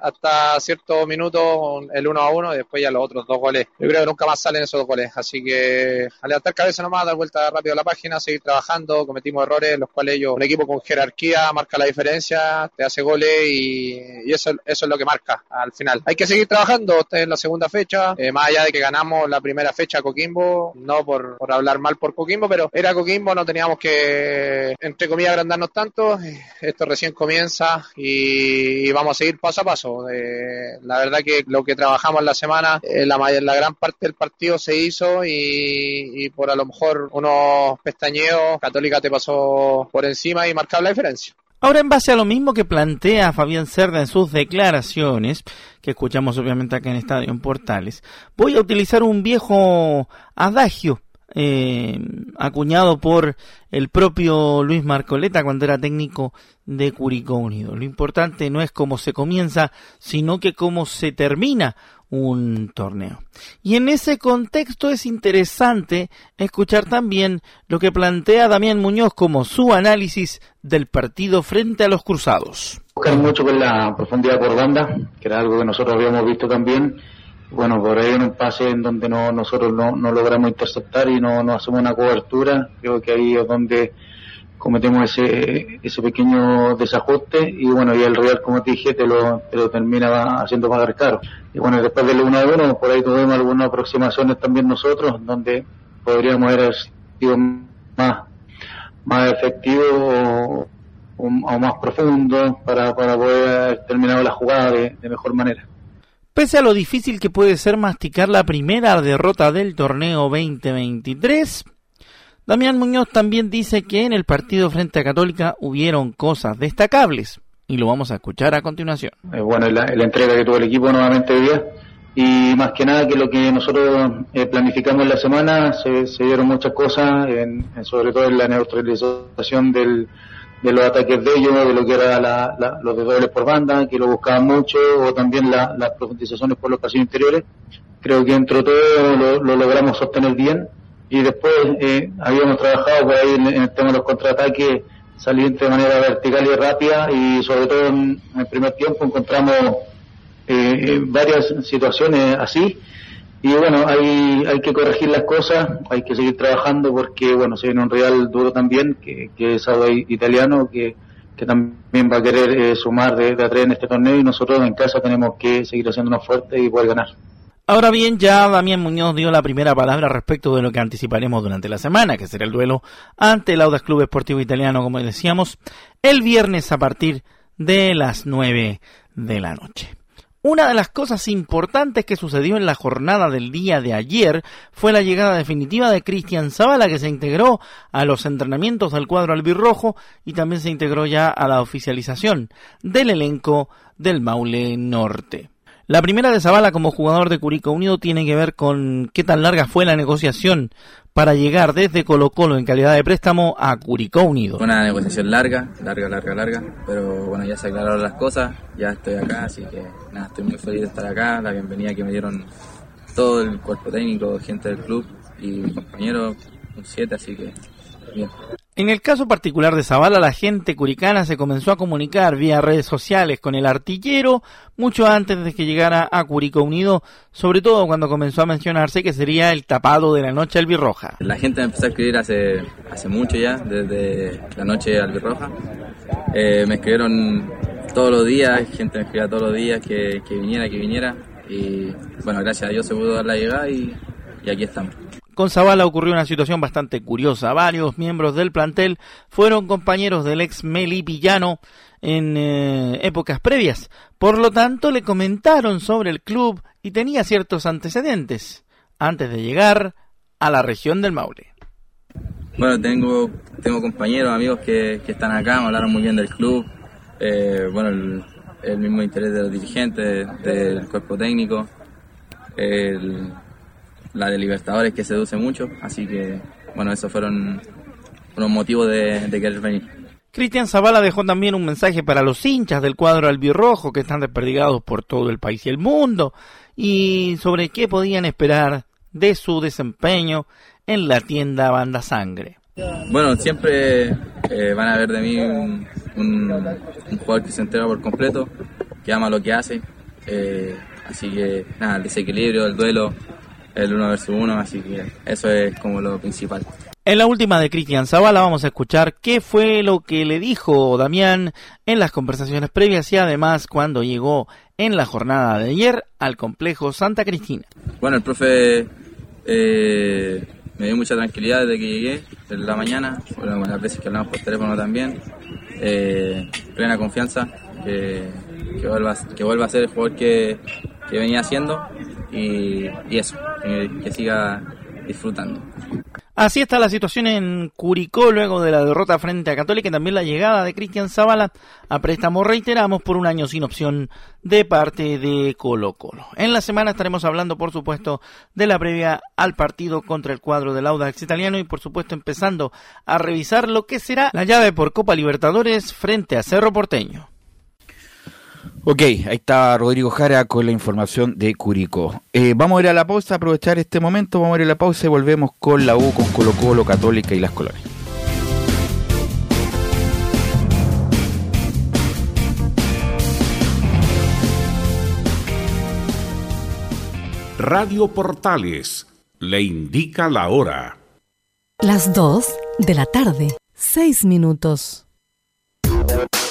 hasta cierto minuto el uno a uno y después ya los otros dos goles. Yo creo que nunca más salen esos dos goles. Así que a levantar cabeza nomás, dar vuelta rápido a la página, seguir trabajando. Cometimos errores, los cuales ellos, un equipo con jerarquía, marca la diferencia, te hace goles y, eso, eso es lo que marca al final. Hay que seguir trabajando. Esta es la segunda fecha. Eh, más allá de que ganamos la primera fecha a Coquimbo, no por, por hablar mal por Coquimbo, pero era Coquimbo, no teníamos que, entre comillas, agrandarnos tanto. Esto recién comienza y, vamos a seguir paso a paso. Eh, la verdad que lo que trabajamos la semana, eh, la, gran parte del partido se hizo y, por a lo mejor unos pestañeos, Católica te pasó por encima y marcaba la diferencia. Ahora, en base a lo mismo que plantea Fabián Cerda en sus declaraciones, que escuchamos obviamente acá en Estadio en Portales, voy a utilizar un viejo adagio eh, acuñado por el propio Luis Marcoleta cuando era técnico de Curicó Unido. Lo importante no es cómo se comienza, sino que cómo se termina un torneo. Y en ese contexto es interesante escuchar también lo que plantea Damián Muñoz como su análisis del partido frente a los cruzados. Buscar mucho con la profundidad por banda, que era algo que nosotros habíamos visto también bueno, por ahí en un pase en donde no, nosotros no, no logramos interceptar y no, no hacemos una cobertura, creo que ahí es donde cometemos ese, ese pequeño desajuste y bueno, y el Real, como te dije, te lo, te lo termina haciendo pagar caro. Y bueno, después del 1 a 1, por ahí tuvimos algunas aproximaciones también nosotros, donde podríamos haber sido más, más efectivos o, más profundos para, para poder haber terminado la jugada de mejor manera. Pese a lo difícil que puede ser masticar la primera derrota del torneo 2023, Damián Muñoz también dice que en el partido frente a Católica hubieron cosas destacables y lo vamos a escuchar a continuación. Eh, bueno, la, entrega que tuvo el equipo nuevamente hoy día y más que nada que lo que nosotros eh, planificamos en la semana se, se dieron muchas cosas, en, sobre todo en la neutralización del, de los ataques de ellos, de lo que era la, los de dobles por banda, que lo buscaban mucho, o también las profundizaciones por los pasillos interiores. Creo que entre todo lo, logramos sostener bien. Y después eh, habíamos trabajado por ahí en, el tema de los contraataques, salir de manera vertical y rápida, y sobre todo en, el primer tiempo encontramos eh, varias situaciones así y bueno, hay, hay que corregir las cosas, hay que seguir trabajando porque, bueno, se viene un Real duro también, que, que es algo italiano, que, que también va a querer eh, sumar de, de atrás en este torneo y nosotros en casa tenemos que seguir haciéndonos fuertes y poder ganar. Ahora bien, ya Damián Muñoz dio la primera palabra respecto de lo que anticiparemos durante la semana, que será el duelo ante el Audax Club Esportivo Italiano, como decíamos, el viernes a partir de las 9 de la noche. Una de las cosas importantes que sucedió en la jornada del día de ayer fue la llegada definitiva de Cristian Zavala, que se integró a los entrenamientos del cuadro albirrojo y también se integró ya a la oficialización del elenco del Maule Norte. La primera de Zavala como jugador de Curicó Unido tiene que ver con qué tan larga fue la negociación para llegar desde Colo Colo en calidad de préstamo a Curicó Unido. Una negociación larga, larga, larga, larga, pero bueno, ya se aclararon las cosas, ya estoy acá, así que nada, estoy muy feliz de estar acá, la bienvenida que me dieron todo el cuerpo técnico, gente del club y mi compañero, un 7, así que bien. En el caso particular de Zavala, la gente curicana se comenzó a comunicar vía redes sociales con el artillero mucho antes de que llegara a Curicó Unido, sobre todo cuando comenzó a mencionarse que sería el tapado de la noche albirroja. La gente empezó a escribir hace, hace mucho ya, desde la noche albirroja. Eh, me escribieron todos los días, gente me escribía todos los días que, viniera, que viniera. Y bueno, gracias a Dios se pudo dar la llegada y, y aquí estamos. Con Zavala ocurrió una situación bastante curiosa. Varios miembros del plantel fueron compañeros del ex Meli Villano en eh, épocas previas. Por lo tanto, le comentaron sobre el club y tenía ciertos antecedentes antes de llegar a la región del Maule. Bueno, tengo, tengo compañeros, amigos que, que están acá, me hablaron muy bien del club. Eh, bueno, el, el, mismo interés de los dirigentes, del cuerpo técnico. El, la de Libertadores que seduce mucho, así que bueno, esos fueron unos motivos de, querer venir. Cristian Zavala dejó también un mensaje para los hinchas del cuadro albirrojo que están desperdigados por todo el país y el mundo y sobre qué podían esperar de su desempeño en la tienda Banda Sangre. Bueno, siempre eh, van a ver de mí un, un, jugador que se entrega por completo, que ama lo que hace. Eh, así que nada, el desequilibrio, el duelo, el uno versus uno, así que eso es como lo principal. En la última de Cristian Zavala vamos a escuchar qué fue lo que le dijo Damián en las conversaciones previas y además cuando llegó en la jornada de ayer al complejo Santa Cristina. Bueno, el profe eh, me dio mucha tranquilidad desde que llegué, en la mañana, bueno, las veces que hablamos por teléfono también, eh, plena confianza, que, que, vuelva, que vuelva a ser el jugador que, que venía haciendo y, eso, que, que siga disfrutando. Así está la situación en Curicó luego de la derrota frente a Católica y también la llegada de Cristian Zavala a préstamo, reiteramos, por un año sin opción de parte de Colo Colo. En la semana estaremos hablando, por supuesto, de la previa al partido contra el cuadro del Audax italiano y, por supuesto, empezando a revisar lo que será la llave por Copa Libertadores frente a Cerro Porteño. Ok, ahí está Rodrigo Jara con la información de Curicó. Eh, vamos a ir a la pausa, aprovechar este momento, vamos a ir a la pausa y volvemos con la U, con Colo Colo, Católica y las Colonias. Radio Portales le indica la hora. Las 2 de la tarde, 6 minutos.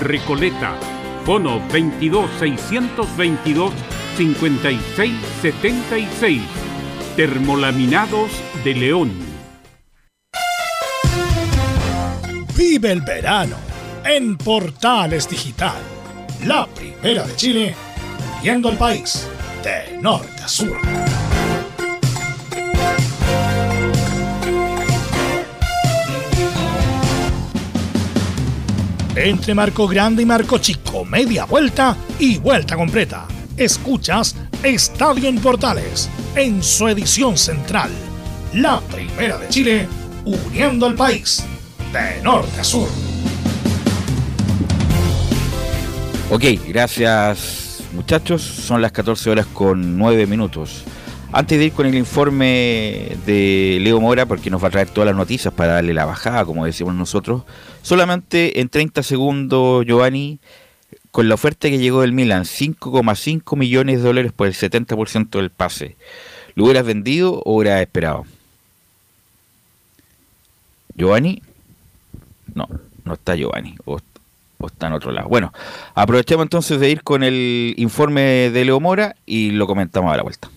Recoleta. Fono 22 622 5676. Termolaminados de León. Vive el verano en Portales Digital. La primera de Chile, viendo el país de norte a sur. Entre Marco Grande y Marco Chico, media vuelta y vuelta completa. Escuchas Estadio en Portales en su edición central. La primera de Chile, uniendo al país de norte a sur. Ok, gracias muchachos. Son las 14 horas con 9 minutos. Antes de ir con el informe de Leo Mora, porque nos va a traer todas las noticias para darle la bajada, como decimos nosotros, solamente en 30 segundos, Giovanni, con la oferta que llegó del Milan, 5,5 millones de dólares por el 70% del pase, ¿lo hubieras vendido o hubieras esperado? Giovanni, no, no está Giovanni, o, está en otro lado. Bueno, aprovechemos entonces de ir con el informe de Leo Mora y lo comentamos a la vuelta.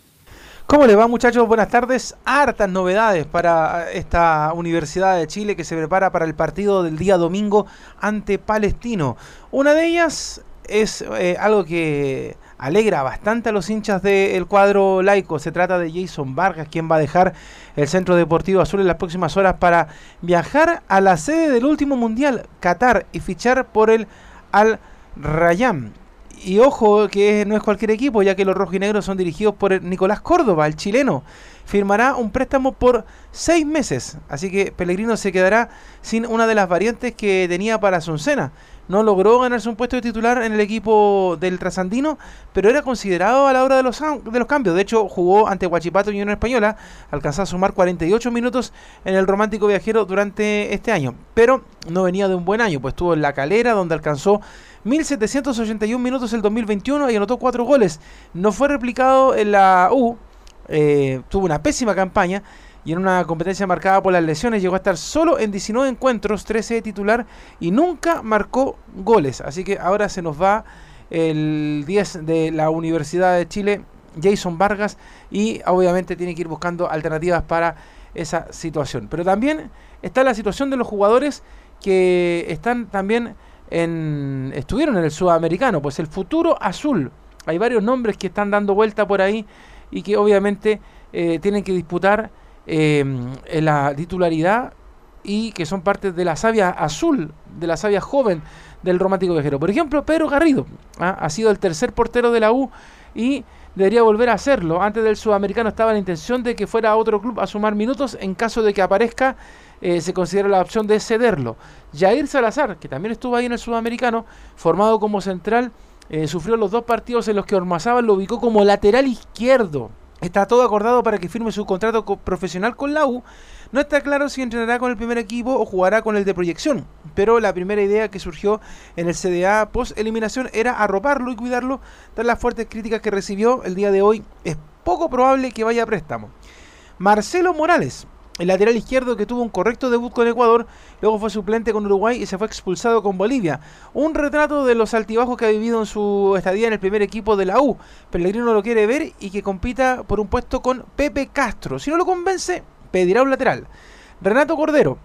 ¿Cómo les va muchachos? Buenas tardes. Hartas novedades para esta Universidad de Chile que se prepara para el partido del día domingo ante Palestino. Una de ellas es eh, algo que alegra bastante a los hinchas del cuadro laico. Se trata de Jason Vargas, quien va a dejar el Centro Deportivo Azul en las próximas horas para viajar a la sede del último Mundial, Qatar, y fichar por el Al Rayyan. Y ojo que no es cualquier equipo, ya que los rojinegros son dirigidos por Nicolás Córdoba, el chileno. Firmará un préstamo por seis meses, así que Pellegrino se quedará sin una de las variantes que tenía para Suncena, no logró ganarse un puesto de titular en el equipo del trasandino, pero era considerado a la hora de los, de los cambios. De hecho, jugó ante Huachipato y Unión Española, alcanzó a sumar 48 minutos en el Romántico Viajero durante este año, pero no venía de un buen año, pues estuvo en la calera donde alcanzó 1781 minutos el 2021 y anotó 4 goles. No fue replicado en la U, eh, tuvo una pésima campaña y en una competencia marcada por las lesiones llegó a estar solo en 19 encuentros, 13 de titular y nunca marcó goles. Así que ahora se nos va el 10 de la Universidad de Chile, Jason Vargas, y obviamente tiene que ir buscando alternativas para esa situación. Pero también está la situación de los jugadores que están también en, estuvieron en el sudamericano, pues el futuro azul. Hay varios nombres que están dando vuelta por ahí y que obviamente eh, tienen que disputar eh, la titularidad y que son parte de la savia azul, de la savia joven del romántico viajero. Por ejemplo, Pedro Garrido ¿ah? ha sido el tercer portero de la U y debería volver a hacerlo. Antes del sudamericano estaba la intención de que fuera a otro club a sumar minutos en caso de que aparezca. Eh, se considera la opción de cederlo. Jair Salazar, que también estuvo ahí en el sudamericano, formado como central, eh, sufrió los dos partidos en los que Ormazábal lo ubicó como lateral izquierdo. Está todo acordado para que firme su contrato profesional con la U. No está claro si entrenará con el primer equipo o jugará con el de proyección, pero la primera idea que surgió en el CDA post eliminación era arroparlo y cuidarlo tras las fuertes críticas que recibió el día de hoy. Es poco probable que vaya a préstamo. Marcelo Morales, el lateral izquierdo que tuvo un correcto debut con Ecuador, luego fue suplente con Uruguay y se fue expulsado con Bolivia. Un retrato de los altibajos que ha vivido en su estadía en el primer equipo de la U. Pellegrino lo quiere ver y que compita por un puesto con Pepe Castro. Si no lo convence, pedirá un lateral. Renato Cordero,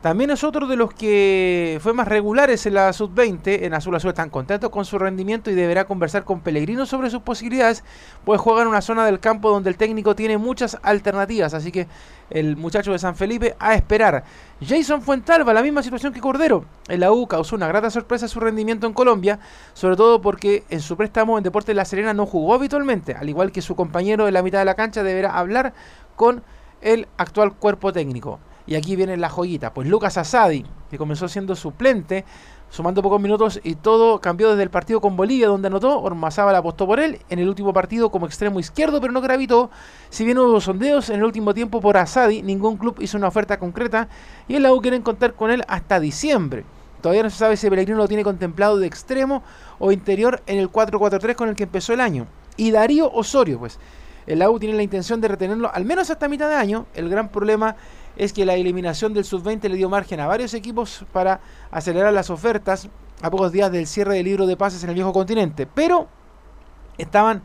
también es otro de los que fue más regulares en la sub-20. En Azul Azul están contentos con su rendimiento y deberá conversar con Pellegrino sobre sus posibilidades, pues juega en una zona del campo donde el técnico tiene muchas alternativas. Así que el muchacho de San Felipe a esperar. Jason Fuentalba, la misma situación que Cordero. En la U causó una grata sorpresa su rendimiento en Colombia, sobre todo porque en su préstamo en Deportes La Serena no jugó habitualmente, al igual que su compañero en la mitad de la cancha deberá hablar con el actual cuerpo técnico. Y aquí viene la joyita. Pues Lucas Asadi, que comenzó siendo suplente, sumando pocos minutos y todo cambió desde el partido con Bolivia, donde anotó. Ormazábal apostó por él en el último partido como extremo izquierdo, pero no gravitó. Si bien hubo sondeos en el último tiempo por Asadi, ningún club hizo una oferta concreta y el la U quieren contar con él hasta diciembre. Todavía no se sabe si Pellegrino lo tiene contemplado de extremo o interior en el 4-4-3 con el que empezó el año. Y Darío Osorio, pues. El AU tiene la intención de retenerlo al menos hasta mitad de año. El gran problema que la eliminación del sub-20 le dio margen a varios equipos para acelerar las ofertas a pocos días del cierre del libro de pases en el viejo continente. Pero estaban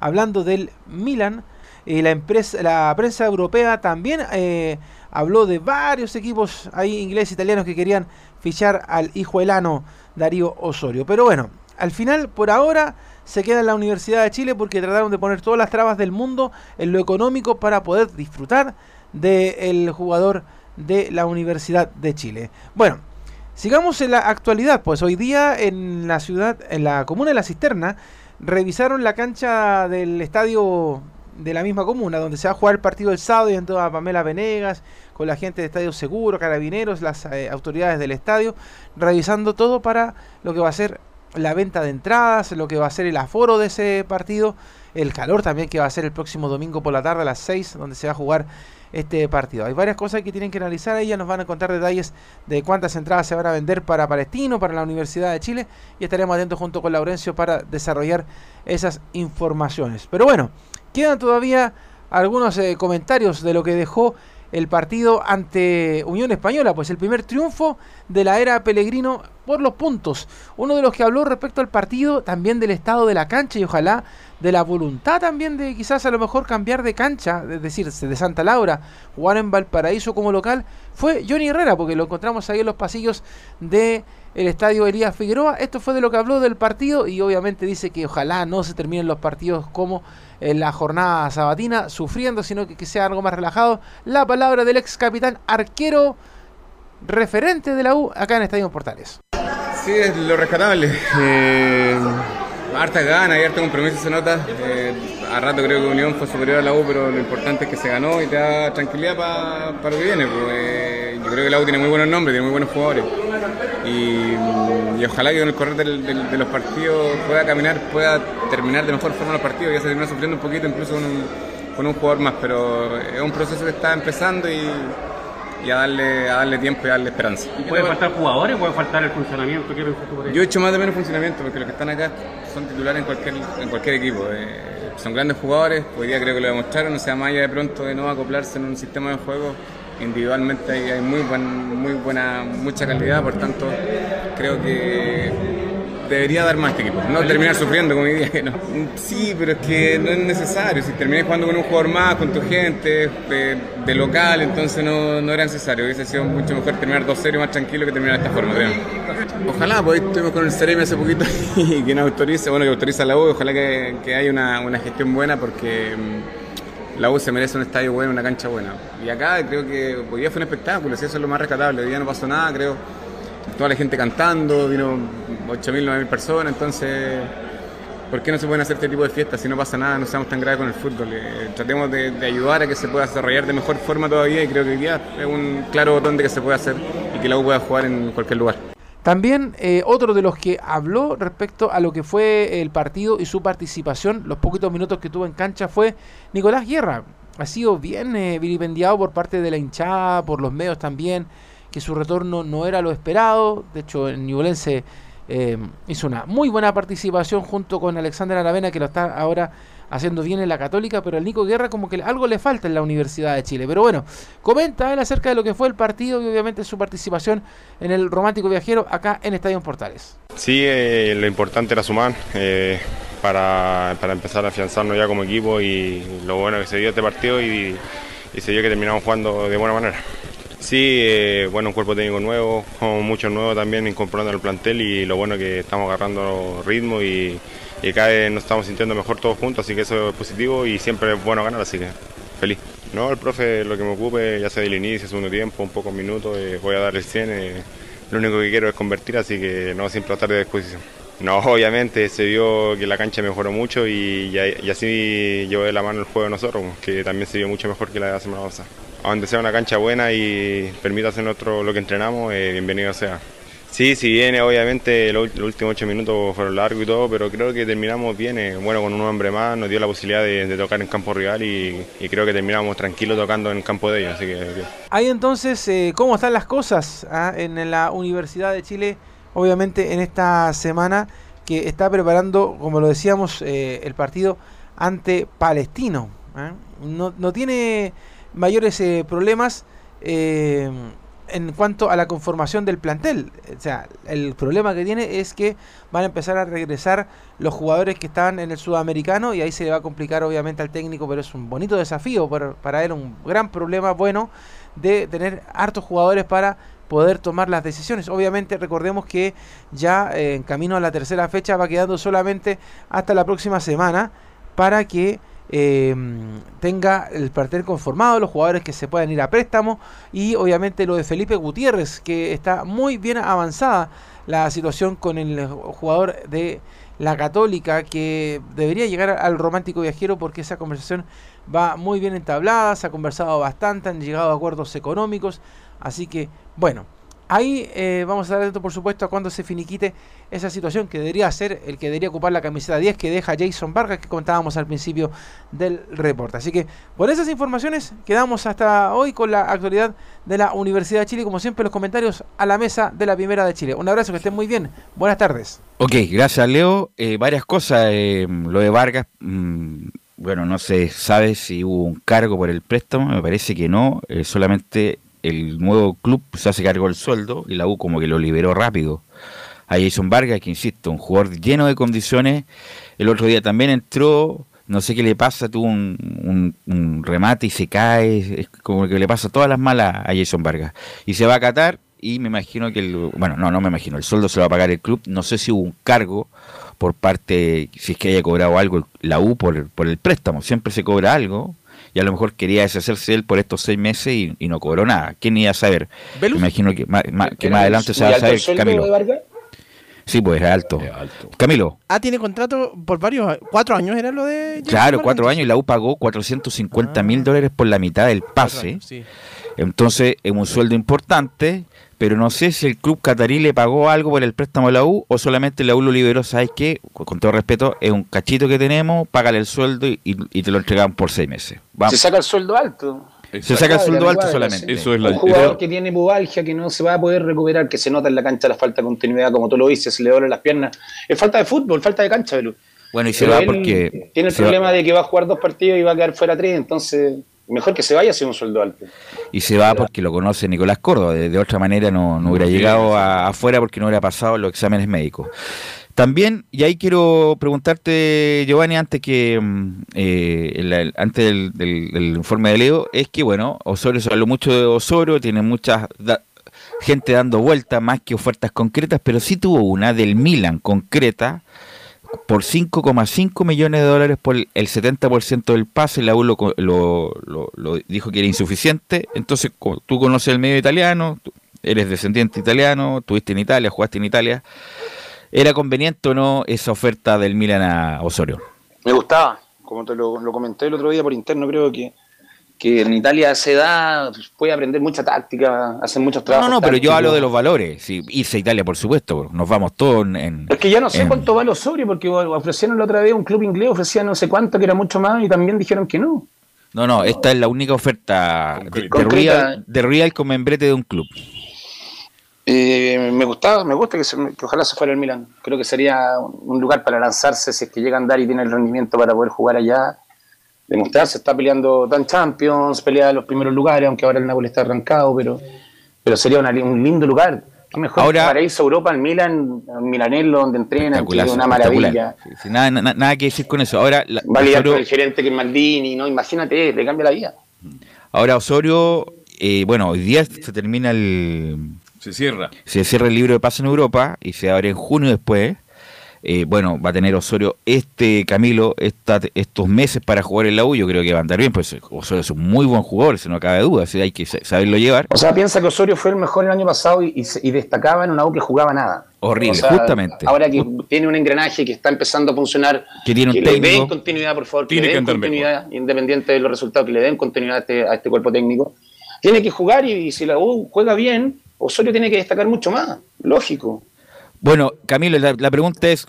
hablando del Milan y la, empresa, la prensa europea también eh, habló de varios equipos ahí ingleses, italianos que querían fichar al hijo helano Darío Osorio. Pero bueno, al final, por ahora, se queda en la Universidad de Chile porque trataron de poner todas las trabas del mundo en lo económico para poder disfrutar del jugador de la Universidad de Chile. Bueno, sigamos en la actualidad, pues hoy día en la ciudad, en la comuna de La Cisterna, revisaron la cancha del estadio de la misma comuna, donde se va a jugar el partido del sábado y en toda Pamela Venegas, con la gente de Estadio Seguro, carabineros, las eh, autoridades del estadio, revisando todo para lo que va a ser la venta de entradas, lo que va a ser el aforo de ese partido, el calor también que va a ser el próximo domingo por la tarde a las 6, donde se va a jugar este partido. Hay varias cosas que tienen que analizar, ellas nos van a contar detalles de cuántas entradas se van a vender para Palestino, para la Universidad de Chile, y estaremos atentos junto con Laurencio para desarrollar esas informaciones. Pero bueno, quedan todavía algunos eh, comentarios de lo que dejó el partido ante Unión Española, pues el primer triunfo de la era Pellegrino por los puntos. Uno de los que habló respecto al partido, también del estado de la cancha y ojalá de la voluntad también de quizás a lo mejor cambiar de cancha, es decir, de Santa Laura, jugar en Valparaíso como local, fue Johnny Herrera, porque lo encontramos ahí en los pasillos de el estadio Elías Figueroa. Esto fue de lo que habló del partido y obviamente dice que ojalá no se terminen los partidos como en la jornada sabatina, sufriendo, sino que, que sea algo más relajado. La palabra del ex capitán arquero referente de la U acá en Estadio Portales. Sí, es lo rescatable. Eh, harta gana y harta compromiso se nota. Eh, a rato creo que Unión fue superior a la U, pero lo importante es que se ganó y te da tranquilidad para lo que viene. Pues, eh, yo creo que la U tiene muy buenos nombres, tiene muy buenos jugadores. Y, ojalá que con el correr de los partidos pueda caminar, pueda terminar de mejor forma los partidos. Ya se termina sufriendo un poquito incluso con un jugador más, pero es un proceso que está empezando y y a darle, a darle tiempo y a darle esperanza. ¿Y puede faltar jugadores o puede faltar el funcionamiento? Yo he hecho más de menos funcionamiento porque los que están acá son titulares en cualquier, en cualquier equipo. Eh, son grandes jugadores, hoy día creo que lo demostraron, o sea, más allá de pronto de no acoplarse en un sistema de juego, individualmente hay, hay muy, buen, muy buena, mucha calidad, por tanto creo que debería dar más este equipo. No terminar sufriendo como día. No. Sí, pero es que no es necesario. Si terminé jugando con un jugador más, con tu gente, de, local, entonces no, no, era necesario. Hubiese sido mucho mejor terminar 2-0 más tranquilo que terminar de esta forma. Ojalá, pues estuvimos con el Ceremi hace poquito y que nos autorice, bueno, que autoriza la U. Ojalá que, que haya una, una gestión buena porque mm, la U se merece un estadio bueno, una cancha buena. Y acá creo que hoy día fue un espectáculo, si eso es lo más rescatable. Hoy día no pasó nada, creo toda la gente cantando, vino 8.000, 9.000 personas, entonces, ¿por qué no se pueden hacer este tipo de fiestas si no pasa nada, no seamos tan graves con el fútbol? Eh, tratemos de, ayudar a que se pueda desarrollar de mejor forma todavía y creo que hoy día es un claro botón de que se puede hacer y que la U pueda jugar en cualquier lugar. También eh, otro de los que habló respecto a lo que fue el partido y su participación, los poquitos minutos que tuvo en cancha, fue Nicolás Guerra. Ha sido bien eh, vilipendiado por parte de la hinchada, por los medios también que su retorno no era lo esperado. De hecho, el Ñublense eh, hizo una muy buena participación junto con Alexander Aravena, que lo está ahora haciendo bien en la Católica, pero al Nico Guerra como que algo le falta en la Universidad de Chile. Pero bueno, comenta él acerca de lo que fue el partido y obviamente su participación en el Romántico Viajero acá en Estadio Portales. Sí, eh, lo importante era sumar. Eh, para, para, empezar a afianzarnos ya como equipo y lo bueno que se dio este partido y, y se dio que terminamos jugando de buena manera. Sí, eh, bueno, un cuerpo técnico nuevo, como muchos nuevos también incorporando al plantel y lo bueno que estamos agarrando ritmo y, cada vez nos estamos sintiendo mejor todos juntos, así que eso es positivo y siempre es bueno ganar, así que feliz. No, el profe lo que me ocupe, ya sea del inicio, segundo tiempo, un poco minutos, eh, voy a dar el 100, eh, lo único que quiero es convertir, así que no siempre estar de disposición. No, obviamente se vio que la cancha mejoró mucho y, y así llevé la mano el juego de nosotros, que también se vio mucho mejor que la de la semana pasada a donde sea una cancha buena y permita hacer nuestro, lo que entrenamos, eh, bienvenido sea. Sí, si viene, obviamente los, últimos ocho minutos fueron largos y todo, pero creo que terminamos bien, eh, bueno, con un hombre más, nos dio la posibilidad de, tocar en campo rival y, creo que terminamos tranquilos tocando en campo de ellos, así que Ahí entonces, eh, ¿cómo están las cosas ah, en la Universidad de Chile? Obviamente en esta semana que está preparando, como lo decíamos, el partido ante Palestino. No, no tiene mayores eh, problemas eh, en cuanto a la conformación del plantel. O sea, el problema que tiene es que van a empezar a regresar los jugadores que están en el sudamericano y ahí se le va a complicar obviamente al técnico, pero es un bonito desafío para él, un gran problema bueno de tener hartos jugadores para poder tomar las decisiones. Obviamente recordemos que ya eh, en camino a la tercera fecha va quedando solamente hasta la próxima semana para que eh, tenga el plantel conformado, los jugadores que se puedan ir a préstamo y obviamente lo de Felipe Gutiérrez, que está muy bien avanzada la situación con el jugador de la Católica, que debería llegar al romántico viajero porque esa conversación va muy bien entablada, se ha conversado bastante, han llegado a acuerdos económicos, así que bueno. Ahí eh, vamos a estar atentos, por supuesto, a cuando se finiquite esa situación que debería ser el que debería ocupar la camiseta 10 que deja Jason Vargas, que contábamos al principio del reporte. Así que por esas informaciones quedamos hasta hoy con la actualidad de la Universidad de Chile. Como siempre, los comentarios a la mesa de la Primera de Chile. Un abrazo, que estén muy bien. Buenas tardes. Ok, gracias, Leo. Eh, varias cosas. Eh, lo de Vargas. Mm, bueno, no se sabe si hubo un cargo por el préstamo, me parece que no, solamente el nuevo club se hace cargo del sueldo y la U como que lo liberó rápido. A Jason Vargas, que insisto, un jugador lleno de condiciones, el otro día también entró, no sé qué le pasa, tuvo un, remate y se cae, es como que le pasa todas las malas a Jason Vargas. Y se va a Qatar y me imagino que, el, bueno, no, no me imagino, el sueldo se lo va a pagar el club, no sé si hubo un cargo por parte, si es que haya cobrado algo la U por, por el préstamo, siempre se cobra algo, y a lo mejor quería deshacerse él por estos seis meses y, no cobró nada. ¿Quién iba a saber? Me imagino que, más, que más adelante se va a saber Camilo. Sí, pues es alto. Camilo. Ah, tiene contrato por varios, cuatro años era lo de... Claro, cuatro años y la U pagó 450 mil dólares por la mitad del pase. Sí. Entonces es un sueldo importante, pero no sé si el club catarí le pagó algo por el préstamo a la U o solamente la U lo liberó. ¿Sabes qué? Con todo respeto, es un cachito que tenemos, págale el sueldo y, y te lo entregan por seis meses. Vamos. Se saca el sueldo alto. Se saca el sueldo alto solamente. sí. un jugador que tiene pubalgia, que no se va a poder recuperar, que se nota en la cancha la falta de continuidad, como tú lo dices, se le duelen las piernas. Es falta de fútbol, falta de cancha, Belú. Bueno, y se Pero va porque... Tiene el va- problema de que va a jugar dos partidos y va a quedar fuera tres, entonces mejor que se vaya sin un sueldo alto. Y se va porque lo conoce Nicolás Córdoba. De, de otra manera no, no hubiera llegado a- afuera porque no hubiera pasado los exámenes médicos. También, y ahí quiero preguntarte, Giovanni, antes que mm, eh, el- el- antes del, del- del informe de Leo, es que bueno, Osorio se habló mucho de Osorio, tiene mucha da- gente dando vueltas más que ofertas concretas, pero sí tuvo una del Milan concreta por 5,5 millones de dólares por el 70% del pase, la U lo, lo- lo- lo dijo que era insuficiente, entonces tú conoces el medio italiano, eres descendiente italiano, estuviste en Italia, jugaste en Italia, ¿era conveniente o no esa oferta del Milan a Osorio? Me gustaba, como te lo, lo comenté el otro día por interno, creo que, que en Italia se da, puede aprender mucha táctica, hacen muchos No, trabajos. no, pero yo hablo de los valores, sí, irse a Italia por supuesto, nos vamos todos en... Es que ya no sé en- cuánto vale Osorio, porque ofrecieron la otra vez un club inglés, ofrecían no sé cuánto, que era mucho más, y también dijeron que no. No, no, esta es la única oferta de, de Concreta. Real, de Real con membrete de un club. Eh, me gustaba, me gusta que, se- que ojalá se fuera el Milan. Creo que sería un lugar para lanzarse si es que llega a andar y tiene el rendimiento para poder jugar allá. Demostrarse, está peleando tan Champions, pelea los primeros lugares, aunque ahora el Napoli está arrancado, pero, pero sería una un lindo lugar. Qué mejor Ahora- para irse a Europa, al Milan, Milanello, donde entrenan, que es Espectacular, una maravilla. Sí, sí, nada, na- nada que decir con eso. Ahora, la- Va a lidiar Osorio- con el gerente que es Maldini, ¿no? Imagínate, le cambia la vida. Ahora Osorio, eh, bueno, hoy día se termina el... Se cierra. Se cierra el libro de pase en Europa y se abre en junio después. Eh, bueno, va a tener Osorio este Camilo esta- estos meses para jugar en la U. Yo creo que va a andar bien, pues Osorio es un muy buen jugador, eso no cabe duda, así hay que sa- saberlo llevar. O sea, piensa que Osorio fue el mejor el año pasado y, y se- y destacaba en una U que jugaba nada. Horrible, O sea, justamente. Ahora que tiene un engranaje que está empezando a funcionar, Que tiene un le den continuidad, por favor, que Tiene le que den andar continuidad, independiente de los resultados, que le den continuidad a este, a este cuerpo técnico. Tiene que jugar y, y si la U juega bien, Osorio tiene que destacar mucho más, lógico. Bueno, Camilo, la, pregunta es,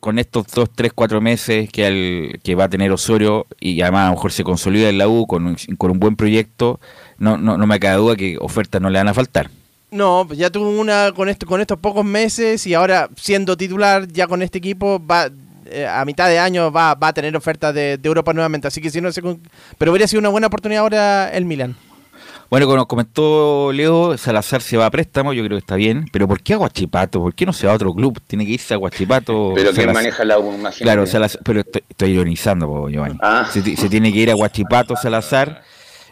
con, estos dos, tres, cuatro meses que, que va a tener Osorio y además a lo mejor se consolida en la U con un, con un buen proyecto, no, no, no me cabe duda que ofertas no le van a faltar. No, pues ya tuvo una con esto, con estos pocos meses y ahora siendo titular ya con este equipo va eh, a mitad de año va, va a tener ofertas de, Europa nuevamente, así que si no se pero hubiera sido una buena oportunidad ahora el Milan. Bueno, como nos comentó Leo, Salazar se va a préstamo, yo creo que está bien, pero ¿por qué a Guachipato? ¿Por qué no se va a otro club? Tiene que irse a Guachipato. Pero que maneja la U, imagínate. Claro, Salazar, pero estoy, estoy ironizando, Giovanni. Ah. Se, ti- se tiene que ir a Guachipato, Salazar.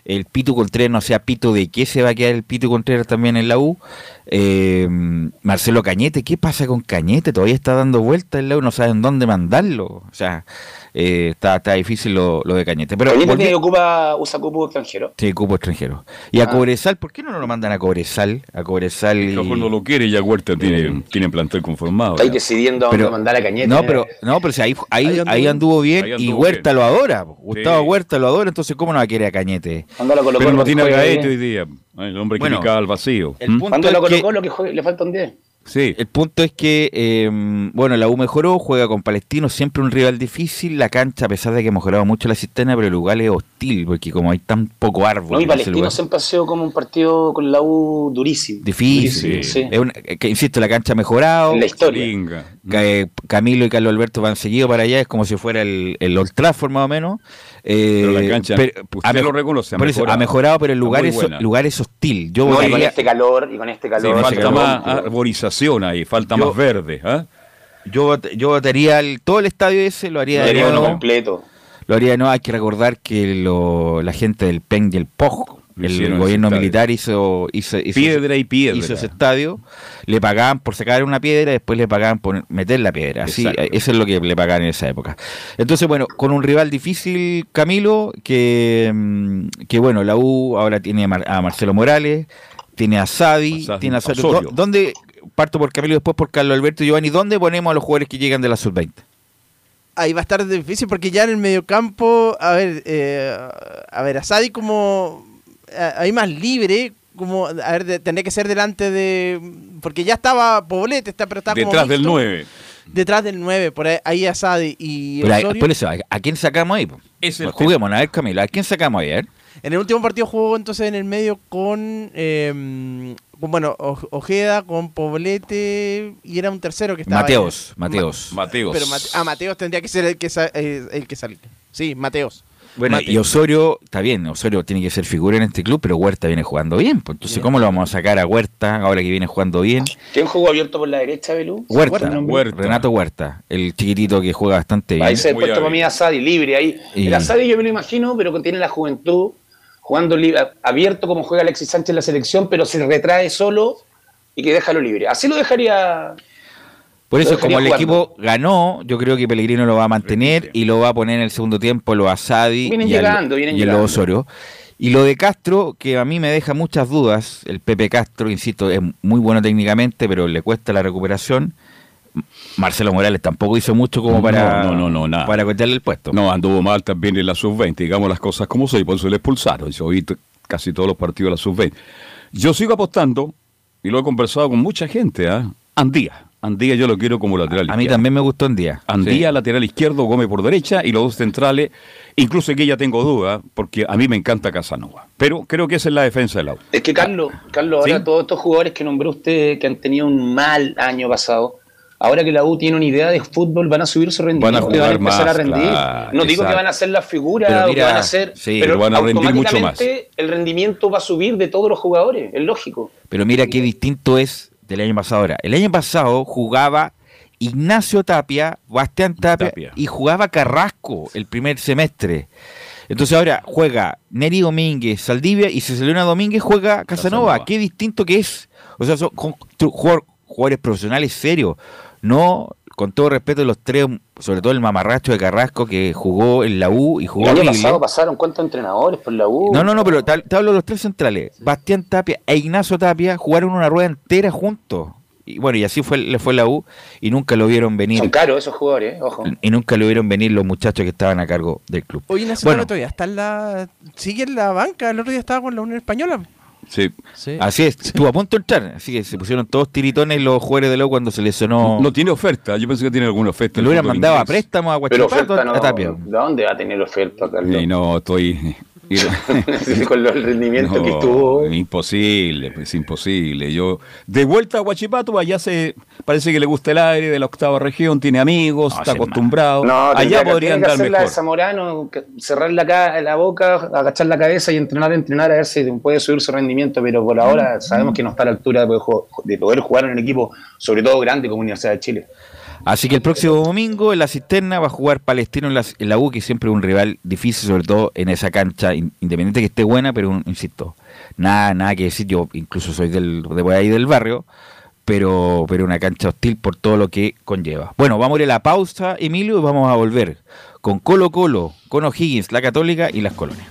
El Pito Contreras, no sé a Pito de qué se va a quedar el Pito Contreras también en la U. Eh, Marcelo Cañete, ¿qué pasa con Cañete? Todavía está dando vueltas en la U, no saben dónde mandarlo. O sea, eh, está, está difícil lo, lo de Cañete. Pero Cañete tiene- ocupa, usa cupo extranjero. Sí, cupo extranjero. Y a Ah. Cobresal, ¿por qué no lo mandan a Cobresal? A Cobresal y... Ojo no lo quiere y ya Huerta tiene, tiene plantel conformado. Estáis ya. decidiendo a dónde Pero- mandar a Cañete. No, pero, no, pero si ahí, ahí, ahí anduvo, bien Ahí y anduvo Huerta bien. lo adora. Gustavo Sí. Huerta lo adora, entonces ¿cómo no va a querer a Cañete? Mándalo a Colo Pero no tiene a Gaete hoy día. Ay, El hombre que Bueno, picaba al vacío. el ¿Mm? punto Mándalo a es Colo que- juegue, le faltan 10. Sí. El punto es que, eh, bueno, la U mejoró, juega con Palestino, siempre un rival difícil. La cancha, a pesar de que ha mejorado mucho la cisterna, pero el lugar es hostil, porque como hay tan poco árbol. No, y Palestino lugar, siempre ha sido como un partido con la U durísimo. Difícil. Durísimo, sí. Es una- que, insisto, la cancha ha mejorado. La historia. Eh, Camilo y Carlos Alberto van seguido para allá, es como si fuera el, el Old Trafford más o menos. Eh, Pero la cancha, usted ha lo reconoce, ha por eso, mejorado. ha mejorado, pero el lugar es, lugar es hostil. Yo No, y con este calor, y con este Sí, calor. falta se más arborización ahí, falta Yo- más verde. ¿ah? yo, yo votaría el- todo el estadio ese, lo haría de Sería uno nuevo. completo. Lo haría no, hay que recordar que lo- la gente del PEN y el Lo el gobierno militar hizo, hizo, hizo- Piedra y piedra. hizo ese estadio, le pagaban por sacar una piedra, después le pagaban por meter la piedra. Así, Exacto. eh, eso es lo que le pagaban en esa época. Entonces, bueno, con un rival difícil, Camilo, que, mm, que bueno, la U ahora tiene a, Mar- a Marcelo Morales, tiene a Sadi, A Sadi, tiene a Osorio. Osorio. ¿Dó- ¿Dónde, parto por Camilo y después por Carlos Alberto y Giovanni. ¿Dónde ponemos a los jugadores que llegan de la sub-20? Ahí va a estar difícil porque ya en el mediocampo, a ver, eh, a ver, Asadi como ahí más libre, como, a ver, de- tendría que ser delante de, porque ya estaba Poblete, está, pero está como Detrás del mixto. 9. Detrás del 9, por ahí, ahí Asadi y Pero, Osorio. por eso, ¿a, a quién sacamos ahí? po? Es el Pues juguemos, a ver Camilo, ¿a quién sacamos ahí? A ver. En el último partido jugó entonces en el medio con, eh, con, bueno, Ojeda, con Poblete y era un tercero que estaba. Mateos, Ma- Mateos. Mateos. Pero Mate- ah, Mateos tendría que ser el que, sa- eh, el que salió. Sí, Mateos. Bueno, y Osorio, está bien, Osorio tiene que ser figura en este club, pero Huerta viene jugando bien. pues, entonces, ¿cómo lo vamos a sacar a Huerta ahora que viene jugando bien? ¿Quién jugó abierto por la derecha, Belú? Huerta, Huerta. Renato Huerta, el chiquitito que juega bastante bien. Ahí se ha puesto para mí a Sadi libre ahí. Y- El Asadi yo me lo imagino, pero que tiene la juventud, jugando abierto como juega Alexis Sánchez en la selección, pero se retrae solo y que déjalo libre. Así lo dejaría. Por eso, como el jugando. equipo ganó, yo creo que Pellegrino lo va a mantener y lo va a poner en el segundo tiempo lo a Sadi Vienen y, al- llegando, vienen y llegando. Osorio. Y lo de Castro, que a mí me deja muchas dudas, el Pepe Castro, insisto, es muy bueno técnicamente, pero le cuesta la recuperación. Marcelo Morales tampoco hizo mucho como para, No, no, no, nada. para el puesto. No, anduvo mal también en la sub-20, digamos las cosas como son, y por eso le expulsaron. Yo vi casi todos los partidos de la sub-20. Yo sigo apostando, y lo he conversado con mucha gente, ¿ah? Andía. Andía yo lo quiero como lateral A mí izquierdo. también me gustó en día. Andía, lateral izquierdo, Gómez por derecha, y los dos centrales. Incluso aquí ya tengo duda, porque a mí me encanta Casanova. Pero creo que esa es la defensa del auto. Es que Carlos, Carlos, ¿Sí? ahora todos estos jugadores que nombró usted que han tenido un mal año pasado, ahora que la U tiene una idea de fútbol, van a subir su rendimiento, Van a jugar empezar más, a rendir. claro, no digo que van a ser las figuras Pero o que van a ser, sí, pero pero van a rendir mucho más. el rendimiento va a subir de todos los jugadores, es lógico. Pero mira qué distinto es del año pasado ahora. El año pasado jugaba Ignacio Tapia, Bastián Tapia, Tapia. y jugaba Carrasco el primer semestre. Entonces ahora juega Neri Domínguez, Saldivia y Selena Domínguez juega Casanova. Casanova. Qué distinto que es. O sea, son jugadores profesionales serios. No, con todo respeto, los tres, sobre todo el mamarracho de Carrasco que jugó en la U y jugó El año horrible. pasado pasaron cuántos entrenadores por la U. No, no, no, pero te, te hablo de los tres centrales. Bastián Tapia e Ignacio Tapia jugaron una rueda entera juntos. Y bueno, y así fue, le fue la U y nunca lo vieron venir. Son caros esos jugadores, eh, ojo. Y nunca lo vieron venir los muchachos que estaban a cargo del club. Oye, Ignacio Bueno. Todavía está en la. Sigue en la banca. El otro día estaba con la Unión Española. Sí. Sí. Así es, estuvo a punto de entrar. Así que se pusieron todos tiritones los jugadores de U cuando se lesionó. No, tiene oferta, yo pensé que tiene alguna oferta. lo hubieran mandado a inglés. préstamo a Pero Guachipato oferta no, a Tapia. ¿de dónde va a tener oferta, Carlos? Y no, estoy... Con los rendimientos que tuvo. Imposible, es imposible. Yo, de vuelta a Huachipato, allá se parece que le gusta el aire de la octava región, tiene amigos, No, está acostumbrado. No, allá podría andar hacer la de mejor. Zamorano, cerrar la, la boca, agachar la cabeza y entrenar, entrenar, a ver si puede subir su rendimiento, pero por ahora sabemos que no está a la altura de poder, de poder jugar en un equipo, sobre todo grande como Universidad de Chile. Así que el próximo domingo en la cisterna va a jugar Palestino en la, en la U, que siempre es un rival difícil, sobre todo en esa cancha, in- independiente que esté buena, pero un- insisto, nada, nada que decir, yo incluso soy del, de por ahí del barrio, pero, pero una cancha hostil por todo lo que conlleva. Bueno, vamos a ir a la pausa, Emilio, y vamos a volver con Colo Colo, con O'Higgins, la Católica y las colonias.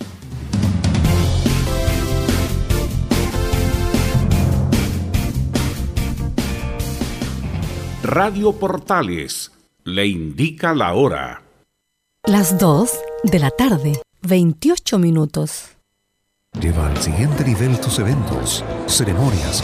Radio Portales le indica la hora. Las 2 de la tarde, 28 minutos. Lleva al siguiente nivel tus eventos, ceremonias,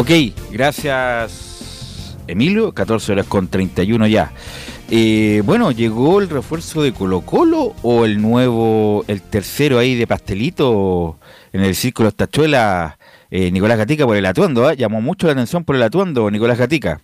Ok, gracias Emilio, 14 horas con 31 ya. Eh, bueno, ¿llegó el refuerzo de Colo Colo o el nuevo, el tercero ahí de pastelito en el círculo Tachuela, eh, Nicolás Gatica por el atuendo? ¿ah? Llamó mucho la atención por el atuendo, Nicolás Gatica.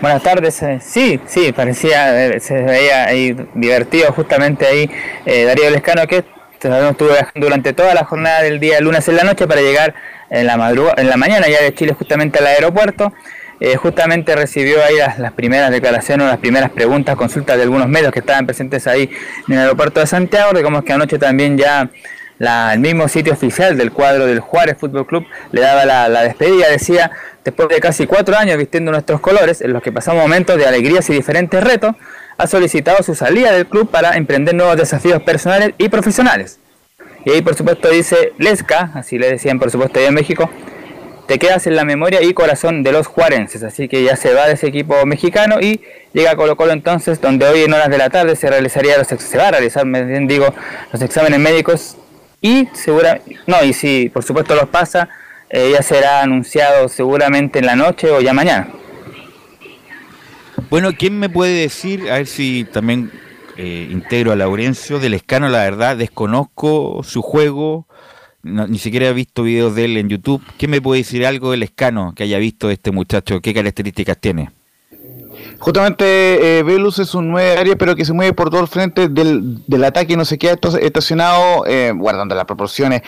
Buenas tardes. eh, Sí, sí, parecía, eh, se veía ahí divertido justamente ahí eh, Darío Lescano que estuvo viajando durante toda la jornada del día lunes en la noche para llegar en la en la mañana ya de Chile justamente al aeropuerto. Eh, justamente recibió ahí las, primeras declaraciones, las primeras preguntas, consultas de algunos medios que estaban presentes ahí en el aeropuerto de Santiago. Recordemos que anoche también ya la- el mismo sitio oficial del cuadro del Juárez Fútbol Club le daba la despedida, decía, después de casi cuatro años vistiendo nuestros colores, en los que pasamos momentos de alegrías y diferentes retos, ha solicitado su salida del club para emprender nuevos desafíos personales y profesionales. Y ahí por supuesto dice Lesca, así le decían por supuesto allá en México, te quedas en la memoria y corazón de los juarenses, así que ya se va de ese equipo mexicano y llega a Colo Colo entonces, donde hoy en horas de la tarde se realizaría los se va a realizar, bien digo, los exámenes médicos y segura, no, y si por supuesto los pasa, eh, ya será anunciado seguramente en la noche o ya mañana. Bueno, ¿quién me puede decir, a ver si también eh, integro a Laurencio, del Escano, la verdad, desconozco su juego, ni siquiera he visto videos de él en YouTube. ¿Quién me puede decir algo del Escano que haya visto este muchacho? ¿Qué características tiene? Justamente eh, Velus es un 9 área, pero que se mueve por todo el frente del, del ataque y no se queda estacionado, eh, guardando las proporciones.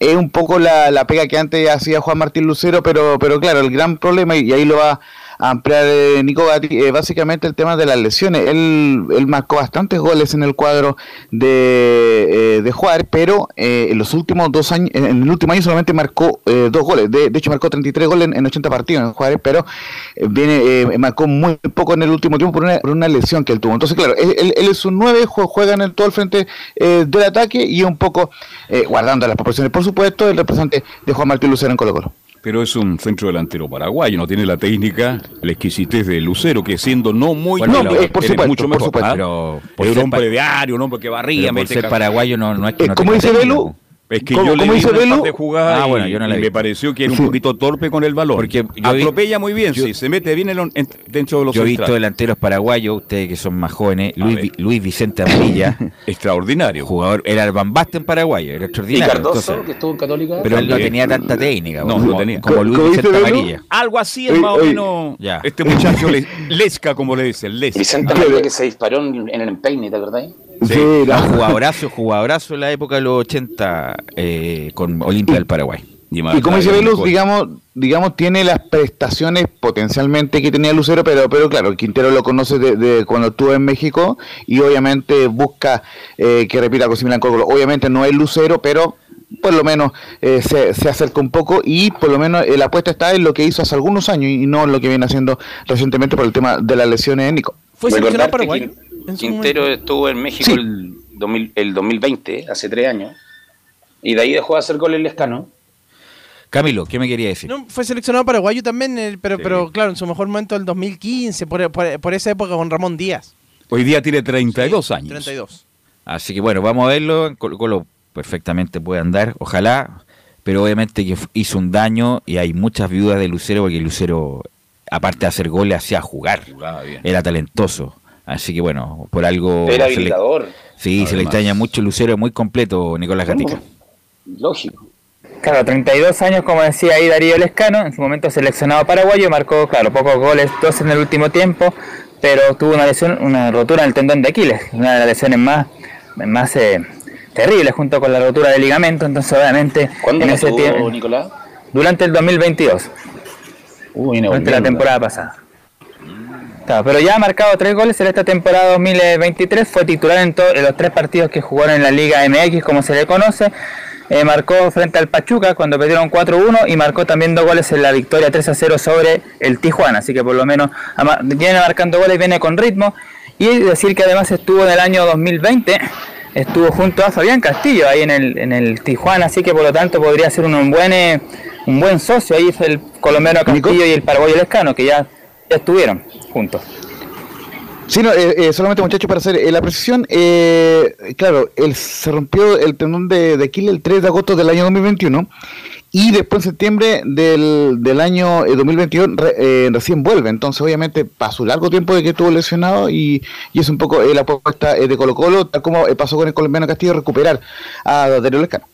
Es un poco la, la pega que antes hacía Juan Martín Lucero, pero, pero claro, el gran problema, y ahí lo va ampliar eh, Nico Gatti, eh, básicamente el tema de las lesiones. Él, él marcó bastantes goles en el cuadro de, eh, de Juárez, pero eh, en los últimos dos años, en el último año solamente marcó dos goles. De, de hecho, marcó 33 goles en, en 80 partidos en Juárez, pero viene marcó muy poco en el último tiempo por una, por una lesión que él tuvo. Entonces, claro, él, él- es un 9, jue- juega en el, todo el frente del ataque y un poco, guardando las proporciones, por supuesto, el representante de Juan Martín Lucero en Colo Colo. Pero es un centro delantero paraguayo, no tiene la técnica, la exquisitez de Lucero, que siendo no muy Bueno, bueno, pero- eh, por supuesto, mucho por mejor. supuesto. ¿ah? Pero por es un hombre de área, un hombre que barría, Pero por mete ser paraguayo no, no es que Eh, no como dice po. Es que ¿Cómo- yo le Belu? parte de jugada Ah, y, bueno, yo no la y vi. me pareció que era un Sí. poquito torpe con el balón. Porque vi- Atropella muy bien, sí, se mete bien en en- dentro de los Yo he visto delanteros paraguayos, ustedes que son más jóvenes, Luis, Luis Vicente Amarilla, Extraordinario. jugador, era el Van Basten paraguayo, era Y extraordinario. Cardoso, entonces, que estuvo en Católica. pero él no tenía tanta técnica, No, como, no tenía. como Luis ¿Cómo Vicente? Amarilla. Algo así es más o menos Ya. este muchacho Le- Lesca, como le dicen, Lesca. Vicente Amarilla que se disparó en, en el empeine, ¿te acordás? Sí, No, la- jugadorazo, jugadorazo en la época de los 80 eh, con Olimpia del Paraguay. Y como dice Velus, digamos, digamos, tiene las prestaciones potencialmente que tenía Lucero, pero, pero claro, Quintero lo conoce de, de cuando estuvo en México y obviamente busca eh, que repita con similar. Obviamente no es Lucero, pero por lo menos eh, se, se acerca un poco y por lo menos eh, la apuesta está en lo que hizo hace algunos años y no en lo que viene haciendo recientemente por el tema de las lesiones de Nico. Fue seleccionado paraguayo. Quintero momento. estuvo en México Sí. el, 2000 el 2020, hace tres años, y de ahí dejó de hacer goles Lescano. Camilo, ¿qué me quería decir? No, fue seleccionado paraguayo también, eh, pero, pero claro, en su mejor momento el 2015, por, por- por esa época con Ramón Díaz. Hoy día tiene 32 años. 32. Así que bueno, vamos a verlo. Colo Colo perfectamente puede andar, ojalá. Pero obviamente que hizo un daño y hay muchas viudas de Lucero porque Lucero, aparte de hacer goles, hacía jugar. Era talentoso. Así que bueno, por algo... Era se le- habilitador. sí, se le extraña mucho Lucero, muy completo Nicolás Gatica. Lógico. Claro, 32 años, como decía ahí Darío Lescano, en su momento seleccionado paraguayo, marcó, claro, pocos goles, dos en el último tiempo, pero tuvo una lesión, una rotura en el tendón de Aquiles, una de las lesiones más, más eh, terribles junto con la rotura del ligamento, entonces obviamente ¿Cuándo en lo ese tuvo, tiempo, Nicolás? durante el 2022, Uy, no, durante la temporada pasada. Claro, pero ya ha marcado tres goles en esta temporada 2023, fue titular en, en los tres partidos que jugaron en la Liga MX, como se le conoce. Eh, marcó frente al Pachuca cuando perdieron 4-1 y marcó también dos goles en la victoria 3-0 sobre el Tijuana. Así que por lo menos viene marcando goles, viene con ritmo. Y decir que además estuvo en el año 2020, estuvo junto a Fabián Castillo ahí en el, en el Tijuana. Así que por lo tanto podría ser un, un buen, eh, un buen socio. Ahí es el colombiano Castillo y el paraguayo Lescano, que ya, ya estuvieron juntos. Sí, no, eh, eh, solamente muchachos para hacer eh, la precisión, eh, claro, él se rompió el tendón de, de Aquiles el 3 de agosto del año 2021 y después en septiembre del, del año eh, 2022 re- eh, recién vuelve, entonces obviamente pasó largo tiempo de que estuvo lesionado y, y es un poco eh, la apuesta eh, de Colo Colo, tal como eh, pasó con el colombiano Castillo, recuperar a Darío Lescano.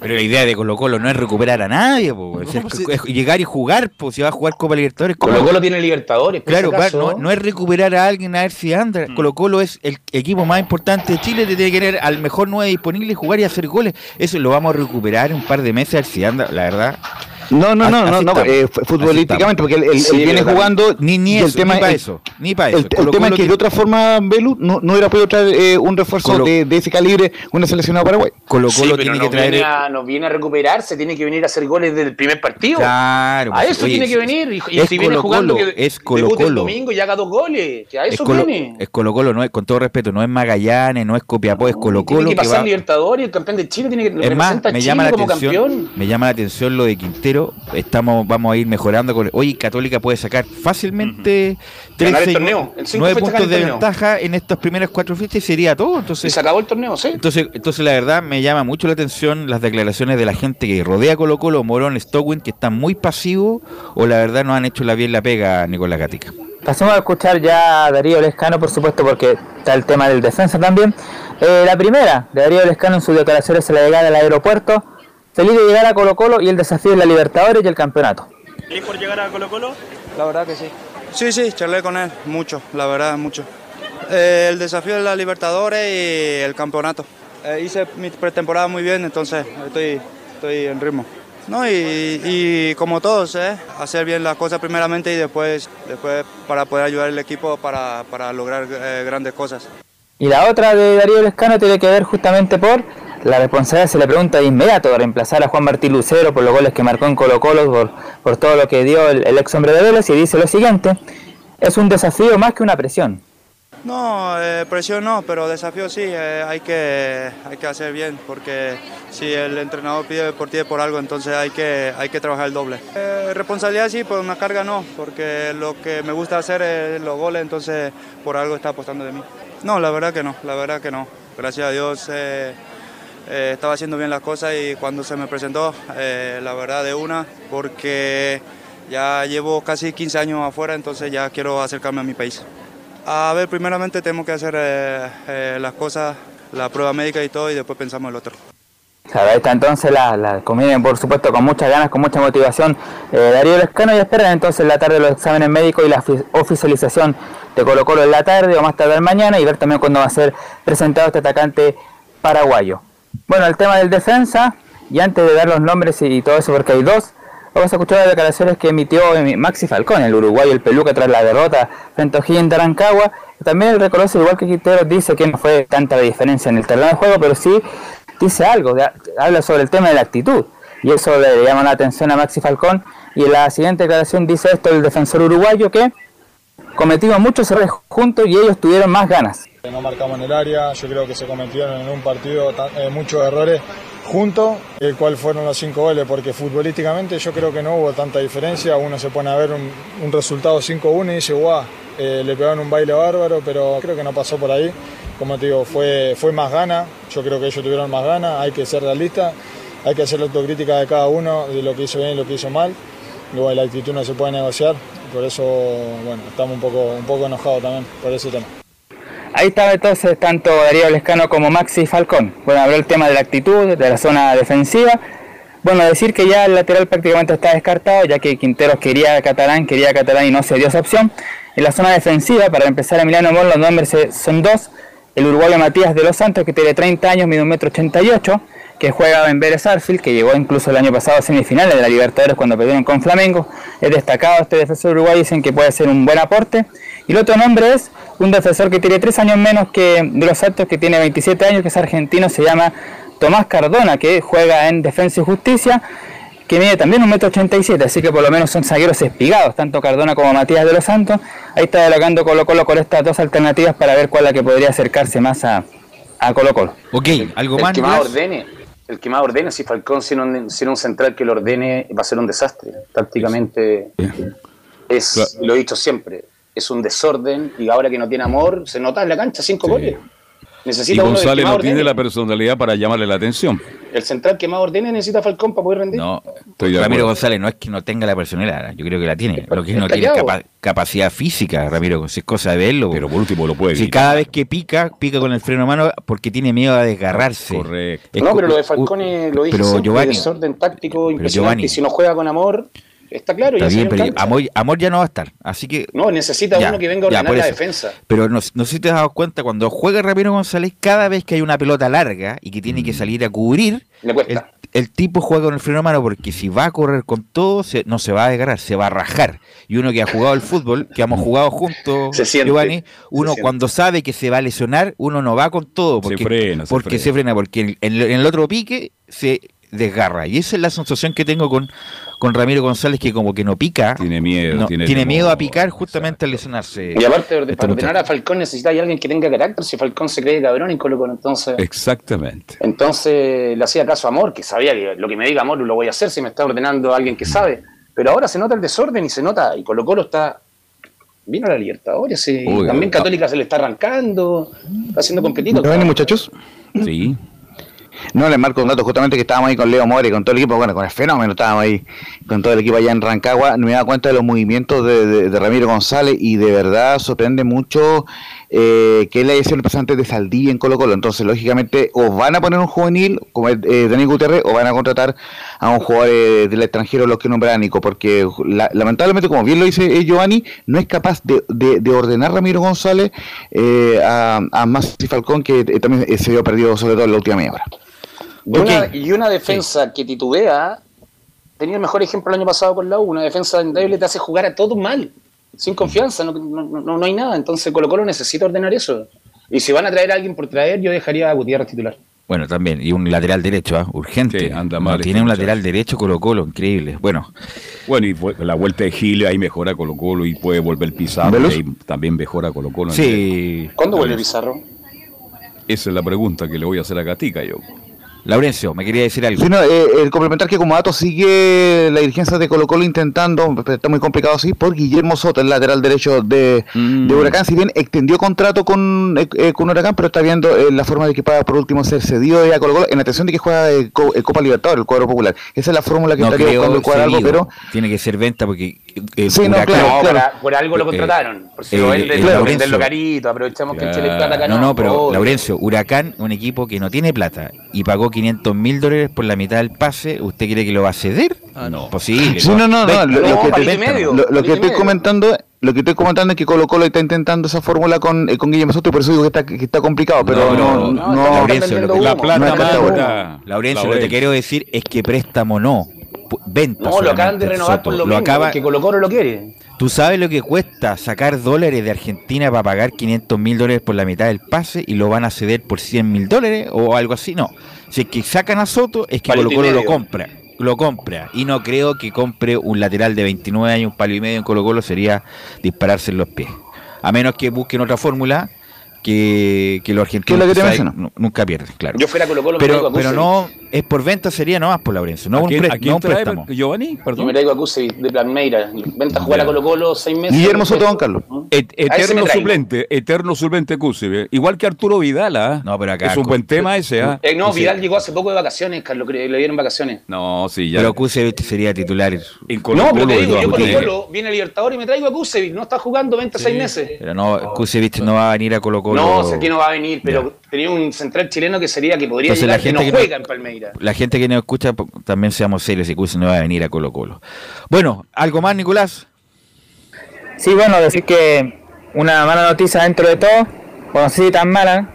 Pero la idea de Colo Colo no es recuperar a nadie, po, es, es- es llegar y jugar, pues si va a jugar Copa Libertadores. Colo Colo tiene Libertadores. Claro, no, no es recuperar a alguien a ver si anda. Colo Colo es el equipo más importante de Chile, te tiene que tener al mejor 9 disponible, jugar y hacer goles. Eso lo vamos a recuperar en un par de meses a ver si anda, la verdad. No, no, no, no, no, eh, fu- futbolísticamente, porque él, él- él Sí, viene jugando ni, ni eso, el tema ni para eso, ni para eso. el Colo tema es Colo que de tiene- otra forma, Belu no, no hubiera podido traer eh, un refuerzo Colo- de, de ese calibre, una seleccionada Paraguay. Colo Sí, pero no viene, a, no viene a recuperarse, tiene que venir a hacer goles desde el primer partido. Claro, a eso oye, tiene que es- venir. Y, y es si viene jugando, que es debute Colo-Colo. el domingo y haga dos goles. Que a Es eso Colo, viene. es Colo Colo, no es, con todo respeto, no es Magallanes, no es Copiapó, es Colo Colo. Tiene que pasar va- Libertadores, el campeón de Chile tiene que Es más, me Chile llama la como atención, campeón. me llama la atención lo de Quintero. Estamos, vamos a ir mejorando con. Hoy Católica puede sacar fácilmente el torneo. Nueve fechas puntos de ventaja en estas primeras cuatro fechas y sería todo. Entonces, Y se acabó el torneo, sí. entonces, entonces la verdad me llama mucho la atención las declaraciones de la gente que rodea Colo Colo, Morón, Stowin, que están muy pasivos o la verdad no han hecho la bien la pega Nicolás Gatica. Pasemos a escuchar ya a Darío Lescano, por supuesto, porque está el tema del defensa también. Eh, la primera de Darío Lescano en sus declaraciones a la llegada al aeropuerto. Feliz de llegar a Colo Colo y el desafío es la Libertadores y el campeonato. ¿Feliz por llegar a Colo Colo? La verdad que sí. Sí, sí, charlé con él mucho, la verdad, mucho. Eh, el desafío de la Libertadores y el campeonato. Eh, hice mi pretemporada muy bien, entonces estoy, estoy en ritmo. No, y, y como todos, ¿eh? hacer bien las cosas primeramente y después, después para poder ayudar al equipo para, para lograr eh, grandes cosas. Y la otra de Darío Lescano tiene que ver justamente por la responsabilidad, se le pregunta de inmediato, de reemplazar a Juan Martín Lucero por los goles que marcó en Colo Colo, por, todo lo que dio el, ex hombre de Vélez, y dice lo siguiente, es un desafío más que una presión. No, eh, presión no, pero desafío sí, eh, hay, que, hay que hacer bien, porque si el entrenador pide por ti por algo, entonces hay que, hay que trabajar el doble. Eh, responsabilidad sí, pero una carga no, porque lo que me gusta hacer es los goles, entonces por algo está apostando de mí. No, la verdad que no, la verdad que no. Gracias a Dios eh, estaba haciendo bien las cosas y cuando se me presentó, eh, la verdad de una, porque ya llevo casi 15 años afuera, entonces ya quiero acercarme a mi país. A ver, primeramente tenemos que hacer eh, las cosas, la prueba médica y todo, y después pensamos en el otro. Ahí está entonces la, la por supuesto, con muchas ganas, con mucha motivación. Darío Lescano y esperan entonces en la tarde los exámenes médicos y la ofi- oficialización de Colo Colo en la tarde o más tarde mañana y ver también cuándo va a ser presentado este atacante paraguayo. Bueno, el tema del defensa, y antes de dar los nombres y, todo eso, porque hay dos, vamos a escuchar las declaraciones que emitió eh, Maxi Falcón, el uruguayo, el peluca, tras la derrota frente a O'Higgins de Arancagua. También reconoce, igual que Quintero, dice que no fue tanta la diferencia en el terreno de juego, pero sí dice algo, habla sobre el tema de la actitud. Y eso le llama la atención a Maxi Falcón. Y en la siguiente declaración dice esto el defensor uruguayo que cometimos muchos errores juntos y ellos tuvieron más ganas. No marcamos en el área, yo creo que se cometieron en un partido eh, muchos errores juntos, el cual fueron los cinco goles, porque futbolísticamente yo creo que no hubo tanta diferencia. Uno se pone a ver un, resultado 5-1 y dice, guau, eh, le pegaron un baile bárbaro, pero creo que no pasó por ahí. Como te digo, fue, fue más gana, yo creo que ellos tuvieron más gana, hay que ser realistas, hay que hacer la autocrítica de cada uno, de lo que hizo bien y lo que hizo mal. Bueno, la actitud no se puede negociar, por eso bueno, estamos un poco, un poco enojados también por ese tema. Ahí estaba entonces tanto Darío Lescano como Maxi Falcón. Bueno, habló el tema de la actitud, de la zona defensiva. Bueno, decir que ya el lateral prácticamente está descartado, ya que Quinteros quería a Catalán, quería a Catalán y no se dio esa opción. En la zona defensiva, para empezar a Emiliano Amor, los nombres son dos. El uruguayo Matías de los Santos, que tiene 30 años, mide 1,88m, que juega en Vélez Arfield, que llegó incluso el año pasado a semifinales de la Libertadores cuando perdieron con Flamengo. Es destacado este defensor uruguayo, dicen que puede ser un buen aporte. Y el otro nombre es un defensor que tiene 3 años menos que de los Santos, que tiene 27 años, que es argentino, se llama Tomás Cardona, que juega en Defensa y Justicia, que mide también 1,87m, así que por lo menos son zagueros espigados, tanto Cardona como Matías de los Santos. Ahí está dialogando Colo Colo con estas dos alternativas para ver cuál es la que podría acercarse más a, a Colo Colo. Ok, ¿algo el más? que más ordene, el que más ordene, si Falcón sin un, sin un central que lo ordene, va a ser un desastre. Tácticamente es, lo he dicho siempre, es un desorden y ahora que no tiene amor, se nota en la cancha cinco goles. Y Necesita que González no tiene la personalidad para llamarle la atención. El central que más ordene necesita Falcón para poder rendir. No, Ramiro. González no es que no tenga la personalidad, yo creo que la tiene. Lo que no tiene es capa- capacidad física, Ramiro, si es cosa de verlo. Pero por último lo puede Si cada vez que pica, pica con el freno a mano porque tiene miedo a desgarrarse. Correcto. Es no, pero lo de Falcón lo dije pero siempre, Giovanni, desorden táctico impresionante. Giovanni. y si no juega con amor, está claro. Está ya se bien, pero amor, amor ya no va a estar. Así que. No, necesita Ya, uno que venga a ordenar la defensa. Pero no, no sé si te has dado cuenta, cuando juega Ramiro González, cada vez que hay una pelota larga y que tiene que salir a cubrir, Le cuesta. el, el tipo juega con el freno a mano porque si va a correr con todo, se- no se va a desgarrar, se va a rajar. Y uno que ha jugado el fútbol, que hemos jugado juntos, Se siente, Giovanni, uno cuando sabe que se va a lesionar, uno no va con todo. Porque, frena, se porque frena. se frena, porque en, en el otro pique se desgarra. Y esa es la sensación que tengo con, con Ramiro González, que como que no pica. Tiene miedo, no, tiene miedo a picar justamente al lesionarse. Y aparte, de, para ordenar a Falcón necesita alguien que tenga carácter. Si Falcón se cree cabrón y Colo Colo, entonces. Exactamente. Entonces le hacía caso a Amor, que sabía que lo que me diga Amor lo voy a hacer si me está ordenando alguien que sabe. Pero ahora se nota el desorden y se nota, y Colo Colo está. Vino a la Libertadores, y Uy, también. Católica se le está arrancando, está haciendo competito. ¿Ya ven, muchachos? Sí. No, les marco un dato justamente que estábamos ahí con Leo More, con todo el equipo, bueno, con el fenómeno, estábamos ahí con todo el equipo allá en Rancagua, me da cuenta de los movimientos de, de- Ramiro González y de verdad sorprende mucho eh, que él haya sido el pasante de Saldí en Colo Colo, entonces lógicamente o van a poner un juvenil como es, eh, Daniel Gutiérrez o van a contratar a un jugador eh, del extranjero, los que nombra Nico, porque la- lamentablemente, como bien lo dice eh, Giovanni, no es capaz de, de- de ordenar Ramiro González eh, a, a Masi Falcón, que también se vio perdido sobre todo en la última media hora. Y, una, y una defensa que titubea, tenía el mejor ejemplo el año pasado con la U, una defensa endeble te hace jugar a todo mal, sin confianza, no, no, no- no hay nada, entonces Colo Colo necesita ordenar eso. Y si van a traer a alguien por traer, yo dejaría a Gutiérrez titular. Bueno, también, y un lateral derecho, ¿ah? urgente. Sí, anda mal este tiene un muchacho. lateral derecho Colo Colo, increíble. Bueno, Bueno, y fue- la vuelta de Gile ahí mejora Colo Colo y puede volver Pizarro. Ahí también mejora Colo Colo. sí. ¿Cuándo vuelve Pizarro? Esa es la pregunta que le voy a hacer a Gatica yo. Laurencio, me quería decir algo. Sí, no, eh, el complementar que como dato sigue la dirigencia de Colo Colo intentando, pero está muy complicado así, por Guillermo Soto, el lateral derecho de, Mm. de Huracán, si bien extendió contrato con, eh, eh, con Huracán, pero está viendo eh, la forma de que pueda por último ser cedido a Colo Colo, en atención de que juega eh, Co- eh, Copa Libertadores, el cuadro popular. Esa es la fórmula que No estaría buscando el cuadro, cedido. pero Tiene que ser venta porque eh, Sí, no, Huracán- claro, No, claro. para- por algo lo contrataron. Por si eh, lo venden, Laurencio. venderlo carito, aprovechamos que el Chile plata acá No, no, pero. Laurencio, Huracán, un equipo que no tiene plata y pagó 500 mil dólares por la mitad del pase, ¿usted cree que lo va a ceder? no. Posible. Sí, no, no, no, lo, que, te- medio, lo- lo que estoy medio. comentando lo que estoy comentando es que Colo Colo está intentando esa fórmula con, eh, con Guillermo Soto por eso digo que está, que está complicado, pero no, no, no, no, Laurencio, lo que- La plata manda. Laurencio, lo que te quiero decir es que préstamo no. Venta. No, lo acaban de renovar Soto. por lo, Lo mismo, acaba- porque Colo Colo lo quiere. ¿Tú sabes lo que cuesta sacar dólares de Argentina para pagar 500 mil dólares por la mitad del pase y lo van a ceder por 100 mil dólares o algo así? No. Si es que sacan a Soto, es que Palito Colo Colo lo compra. Lo compra. Y no creo que compre un lateral de 29 años, un palo y medio en Colo Colo sería dispararse en los pies. A menos que busquen otra fórmula que, que los argentinos Que que nunca pierden, claro. Yo fuera Colo Colo, me traigo pero, a pero no, es por venta sería nomás por Laurencio, no ¿A un, quién- pre- a quién no un trae, préstamo. Giovanni? Yo Perdón. me traigo a Kusevich de Palmeira. Venta a jugar a Colo Colo seis meses. Guillermo Soto Don Carlos. Et- me eterno suplente, eterno suplente Kusevich. Igual que Arturo Vidal, ¿ah? No, pero acá Es un buen tema ese, ¿ah? Eh, no. Vidal llegó hace poco de vacaciones, Carlos, le dieron vacaciones. No, sí, ya. Pero Kusevich sería titular. en no, pero te digo, yo Colo Colo viene a Libertadores y me traigo a Kusevich. No está jugando 20 seis meses. Pero no, Kusevich no va a venir a Colo Colo. No, sé que no va a venir, pero tenía un central chileno que sería que podría Entonces, la llegar que no gente que no- juega en Palmeira. La gente que nos escucha, también seamos serios, y no va a venir a Colo Colo. Bueno, ¿algo más, Nicolás? Sí, bueno, decir que una mala noticia dentro de todo, bueno, sí tan mala,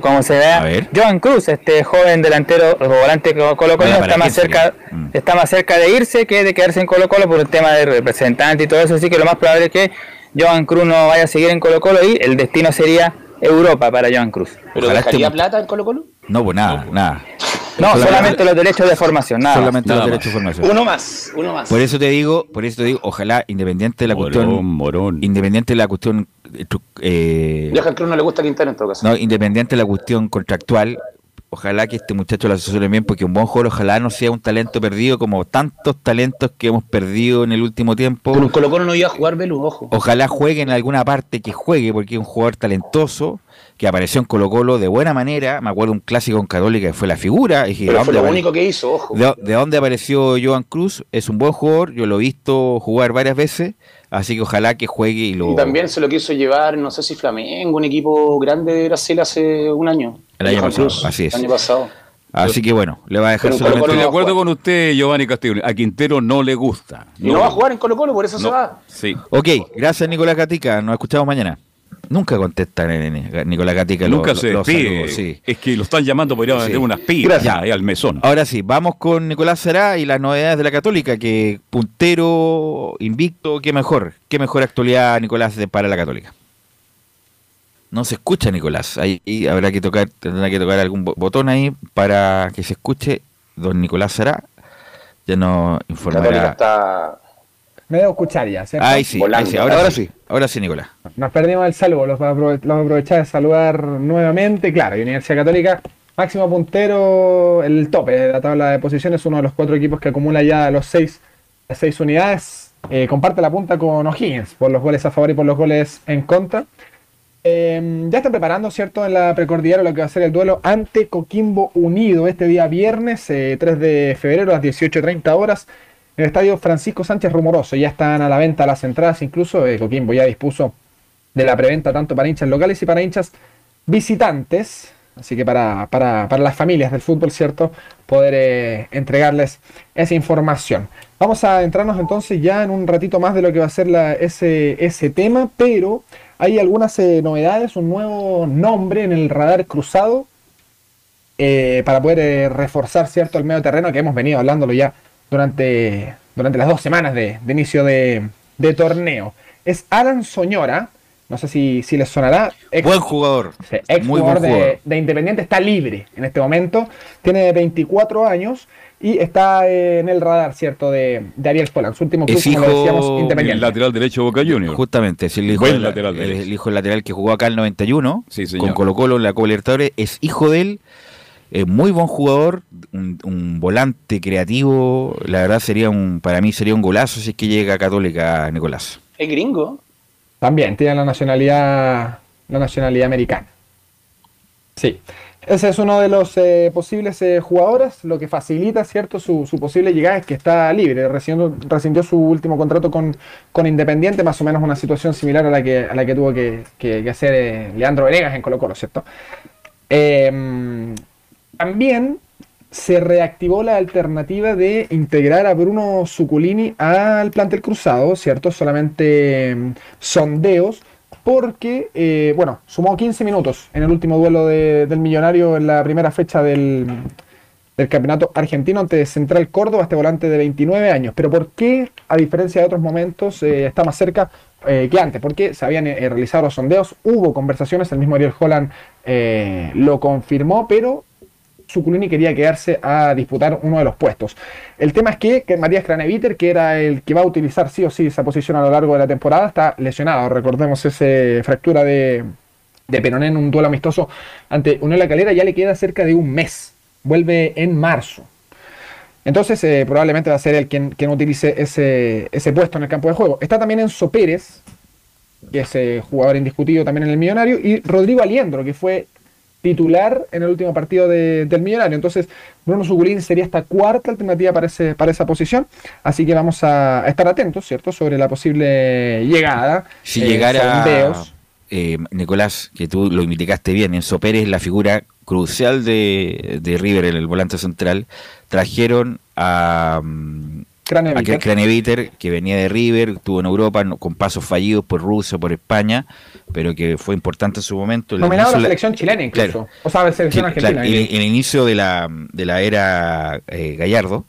como se vea. A ver. Joan Cruz, este joven delantero o volante Colo Colo, Bueno, ¿para está más cerca? Mm. está más cerca de irse que de quedarse en Colo Colo por el tema de representante y todo eso, así que lo más probable es que Joan Cruz no vaya a seguir en Colo Colo y el destino sería Europa para Joan Cruz. ¿Pero Ojalá este dejaría mu- plata en Colo Colo? No, pues nada, nada. No, solamente los derechos de formación, nada. Solamente Nada los más. derechos de formación. Uno más, uno más. Por eso te digo, por eso te digo, ojalá, independiente de la Morón, cuestión, morón. independiente de la cuestión, eh, Cruz no le gusta Quintero en todo caso. no, independiente de la cuestión contractual, ojalá que este muchacho lo asesoren bien, porque un buen jugador ojalá no sea un talento perdido como tantos talentos que hemos perdido en el último tiempo. Pero Colo Colo no iba a jugar Velu, ojo. Ojalá juegue en alguna parte que juegue, porque es un jugador talentoso, que apareció en Colo Colo de buena manera. Me acuerdo un clásico en Católica que fue la figura. Y dije, Pero ¿de fue lo único que hizo, ojo. ¿De, de dónde apareció Joan Cruz? Es un buen jugador, yo lo he visto jugar varias veces, así que ojalá que juegue y lo... Y también se lo quiso llevar, no sé si Flamengo, un equipo grande de Brasil hace un año. El año pasado, Cruz, así es. El año pasado. Así que bueno, le va a dejar solamente... Estoy de no acuerdo con usted, Giovanni Castillo. A Quintero no le gusta. Y no va a jugar en Colo Colo, por eso se No. va. Sí. Ok, gracias Nicolás Gatica, nos escuchamos mañana. Nunca contesta nene, Nicolás Gatica. lo- Nunca lo- se despide. saludos, sí. Es que lo están llamando, podríamos Sí. meter unas pilas Gracias. ya, ahí al mesón. Ahora sí, vamos con Nicolás Será y las novedades de la Católica, que puntero, invicto, qué mejor, qué mejor actualidad Nicolás de- para la Católica. No se escucha Nicolás, ahí, ahí habrá que tocar, tendrá que tocar algún bo- botón ahí para que se escuche don Nicolás Será. Ya nos Católica informará. está. Me debo escuchar ya, ¿cierto? Ahí sí, ahí sí, ahora, Ahora sí. sí. Ahora sí, Nicolás. Nos perdimos el saludo, los vamos a aprovechar de saludar nuevamente. Claro, Universidad Católica, máximo puntero, el tope de la tabla de posiciones, uno de los cuatro equipos que acumula ya los seis, las seis unidades. Eh, comparte la punta con O'Higgins por los goles a favor y por los goles en contra. Eh, ya están preparando, ¿cierto? En la precordillera lo que va a ser el duelo ante Coquimbo Unido este día viernes, eh, 3 de febrero a las 18.30 horas en el estadio Francisco Sánchez Rumoroso. Ya están a la venta las entradas, incluso eh, Coquimbo ya dispuso de la preventa tanto para hinchas locales y para hinchas visitantes. Así que para, para- para las familias del fútbol, ¿cierto? Poder eh, entregarles esa información. Vamos a entrarnos entonces ya en un ratito más de lo que va a ser la- ese, ese tema, pero hay algunas eh, novedades, un nuevo nombre en el radar cruzado eh, para poder eh, reforzar, ¿cierto? El medio terreno que hemos venido hablándolo ya durante, durante las dos semanas de, de inicio de, de torneo. Es Alan Soñora, no sé si, si les sonará. ex- Buen jugador. Sí, ex Muy jugador buen de, jugador. de Independiente está libre en este momento. Tiene 24 años y está en el radar, ¿cierto? De, de Ariel Polan, su último club, Es como hijo decíamos, El Independiente. lateral derecho de Boca Juniors. Justamente, es el hijo, Buen del- lateral el, el hijo del lateral que jugó acá el 91 Sí, con Colo Colo en la Copa Libertadores, es hijo de él, eh, muy buen jugador, un, un volante creativo, la verdad sería un, para mí sería un golazo si es que llega a Católica Nicolás. Es gringo. También tiene la nacionalidad, la nacionalidad americana. Sí. Ese es uno de los eh, posibles eh, jugadores, lo que facilita, ¿cierto? Su, su posible llegada es que está libre, rescindió, rescindió su último contrato con, con Independiente, más o menos una situación similar a la que, a la que tuvo que, que- que hacer eh, Leandro Venegas en Colo Colo, ¿cierto? También se reactivó la alternativa de integrar a Bruno Zuculini al plantel cruzado, ¿cierto? Solamente mm, sondeos, porque, eh, bueno, sumó 15 minutos en el último duelo de- del Millonario en la primera fecha del, del campeonato argentino ante Central Córdoba, este volante de 29 años. Pero ¿por qué, a diferencia de otros momentos, eh, está más cerca eh, que antes? Porque se habían realizado los sondeos, hubo conversaciones, el mismo Ariel Holland lo confirmó, pero Zuculini quería quedarse a disputar uno de los puestos. El tema es que, que Matías Craneviter, que era el que va a utilizar sí o sí esa posición a lo largo de la temporada, está lesionado. Recordemos esa fractura de, de Peroné en un duelo amistoso ante Unión La Calera, ya le queda cerca de un mes. Vuelve en marzo. Entonces, eh, probablemente va a ser el quien, quien utilice ese, ese puesto en el campo de juego. Está también Enzo Pérez, que es eh, jugador indiscutido también en el Millonario, y Rodrigo Aliendro, que fue titular en el último partido de- del Millonario. Entonces, Bruno Suculín sería esta cuarta alternativa para, ese- para esa posición. Así que vamos a, estar atentos, ¿cierto?, sobre la posible llegada. Si eh, llegara sondeos. eh, Nicolás, que tú lo indicaste bien, Enzo Pérez la figura crucial de, de River en el volante central. Trajeron a, mm, Craneviter. Craneviter, que venía de River, estuvo en Europa con pasos fallidos por Rusia, por España, pero que fue importante en su momento. El Nominado a la inicio- selección chilena incluso. Claro. O sea, a la selección argentina. claro, el, el inicio de la, de la era eh, Gallardo.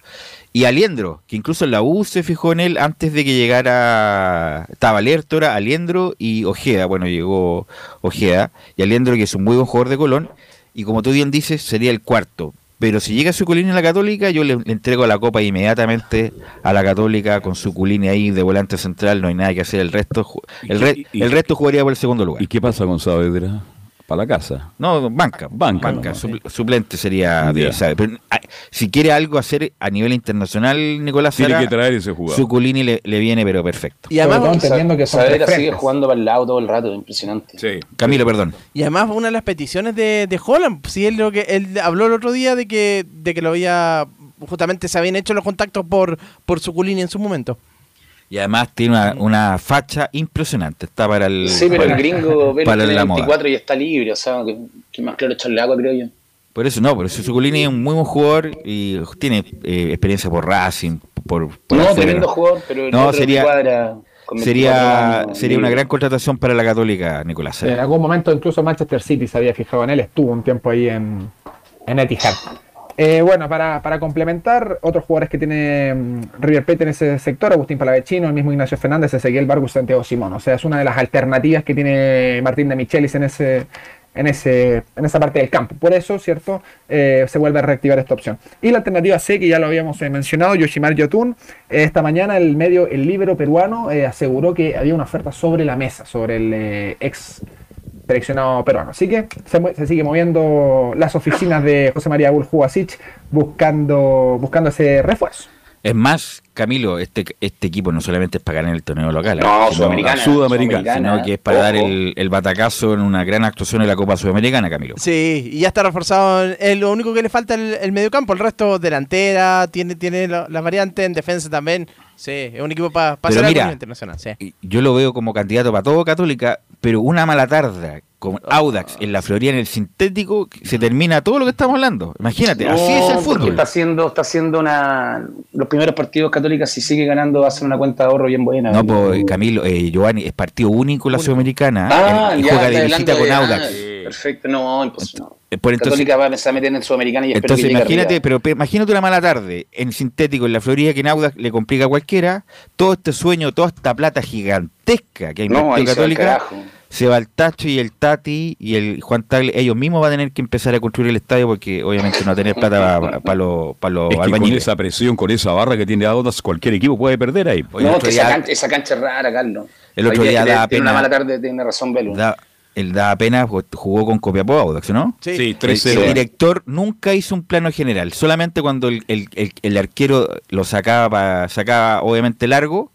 Y Aliendro, que incluso la U se fijó en él antes de que llegara. Estaba Lertora, Aliendro y Ojeda. Bueno, llegó Ojeda. Y Aliendro, que es un muy buen jugador de Colón. Y como tú bien dices, sería el cuarto. Pero si llega Suculini a la Católica, yo le, le entrego la copa inmediatamente a la Católica con Suculini ahí de volante central. No hay nada que hacer. El resto, el, re- el resto jugaría por el segundo lugar. ¿Y qué pasa con Saavedra? Para la casa. No, banca. Banca. Banca, supl- suplente sería. de- pero, ah, si quiere algo hacer a nivel internacional, Nicolás Tiene Sara, que traer ese jugador. Suculini le, le viene, pero perfecto. Y además, entendiendo que Saavedra sigue jugando para el lado todo el rato, impresionante. Sí. Camilo, perdón. Y además una de las peticiones de, de Holland, si él lo que él habló el otro día de que de que lo había justamente se habían hecho los contactos por por Suculini en su momento. Y además tiene una, una facha impresionante. Está para el. Sí, pero para, el gringo para tiene moda. 24 y está libre, o sea, que, que más claro echarle agua, creo yo. Por eso no, por eso Suculini es un muy buen jugador y tiene eh, experiencia por Racing, por. por No, afuera, tremendo ¿no? jugador, pero el No, sería- cuadra con 24 Sería, años, sería una gran contratación para la Católica, Nicolás. En algún momento incluso Manchester City se había fijado en él, estuvo un tiempo ahí en, en Etihad. Eh, bueno, para, complementar, otros jugadores que tiene mm, River Plate en ese sector, Agustín Palavecino, el mismo Ignacio Fernández, Ezequiel Vargas Santiago Simón. O sea, es una de las alternativas que tiene Martín de Michelis en ese, en ese, en esa parte del campo. Por eso, ¿cierto? Eh, se vuelve a reactivar esta opción. Y la alternativa C, que ya lo habíamos eh, mencionado, Yoshimar Yotun, esta mañana el medio, el libro peruano, aseguró que había una oferta sobre la mesa, sobre el ex seleccionado peruano. Así que se, mue- se sigue moviendo las oficinas de José María Buljubasic buscando, buscando ese refuerzo. Es más, Camilo, este, este equipo no solamente es para ganar el torneo local, No, sino- Sudamericana, Sudamericana, Sudamericana, sino que es para dar el, el batacazo en una gran actuación en la Copa Sudamericana, Camilo. Sí, y ya está reforzado. Es lo único que le falta el, el mediocampo. El resto delantera, tiene, tiene la, la variante en defensa también. Sí, es un equipo para ser algo mira, internacional. Sí. Yo lo veo como candidato para todo Católica, pero una mala tarde con Audax en la Florida en el sintético, se termina todo lo que estamos hablando. Imagínate, así es el fútbol. Está haciendo, está haciendo una. Los primeros partidos católicos, si sigue ganando, va a ser una cuenta de ahorro bien buena. No, pues Camilo, eh, Giovanni, es partido único la Sudamericana Ah, en- y ya, juega de visita con de- Audax. Perfecto, no, no. Eh, Por entonces, Católica va a empezar a meter en Sudamericana y espero entonces que imagínate, pero pe- imagínate una mala tarde en sintético en la Florida que en Audax le complica a cualquiera. Todo este sueño, toda esta plata gigantesca que No, se va al Católica. se va el Tacho y el Tati y el Juan Tagle, ellos mismos van a tener que empezar a construir el estadio porque obviamente no va a tener plata para los pa los Es que con albañiles. esa presión, con esa barra que tiene Audax, cualquier equipo puede perder ahí. Oye, No, que esa día- cancha, esa cancha es rara, Carlos. El otro Hoy día daba tiene pena. una mala tarde, tiene razón. Da- él da pena, ju- jugó con Copiapó Audax, ¿no? Sí. Sí, El, 3-0. el director nunca hizo un plano general, solamente cuando el, el- el- el arquero lo sacaba, pa- sacaba obviamente largo,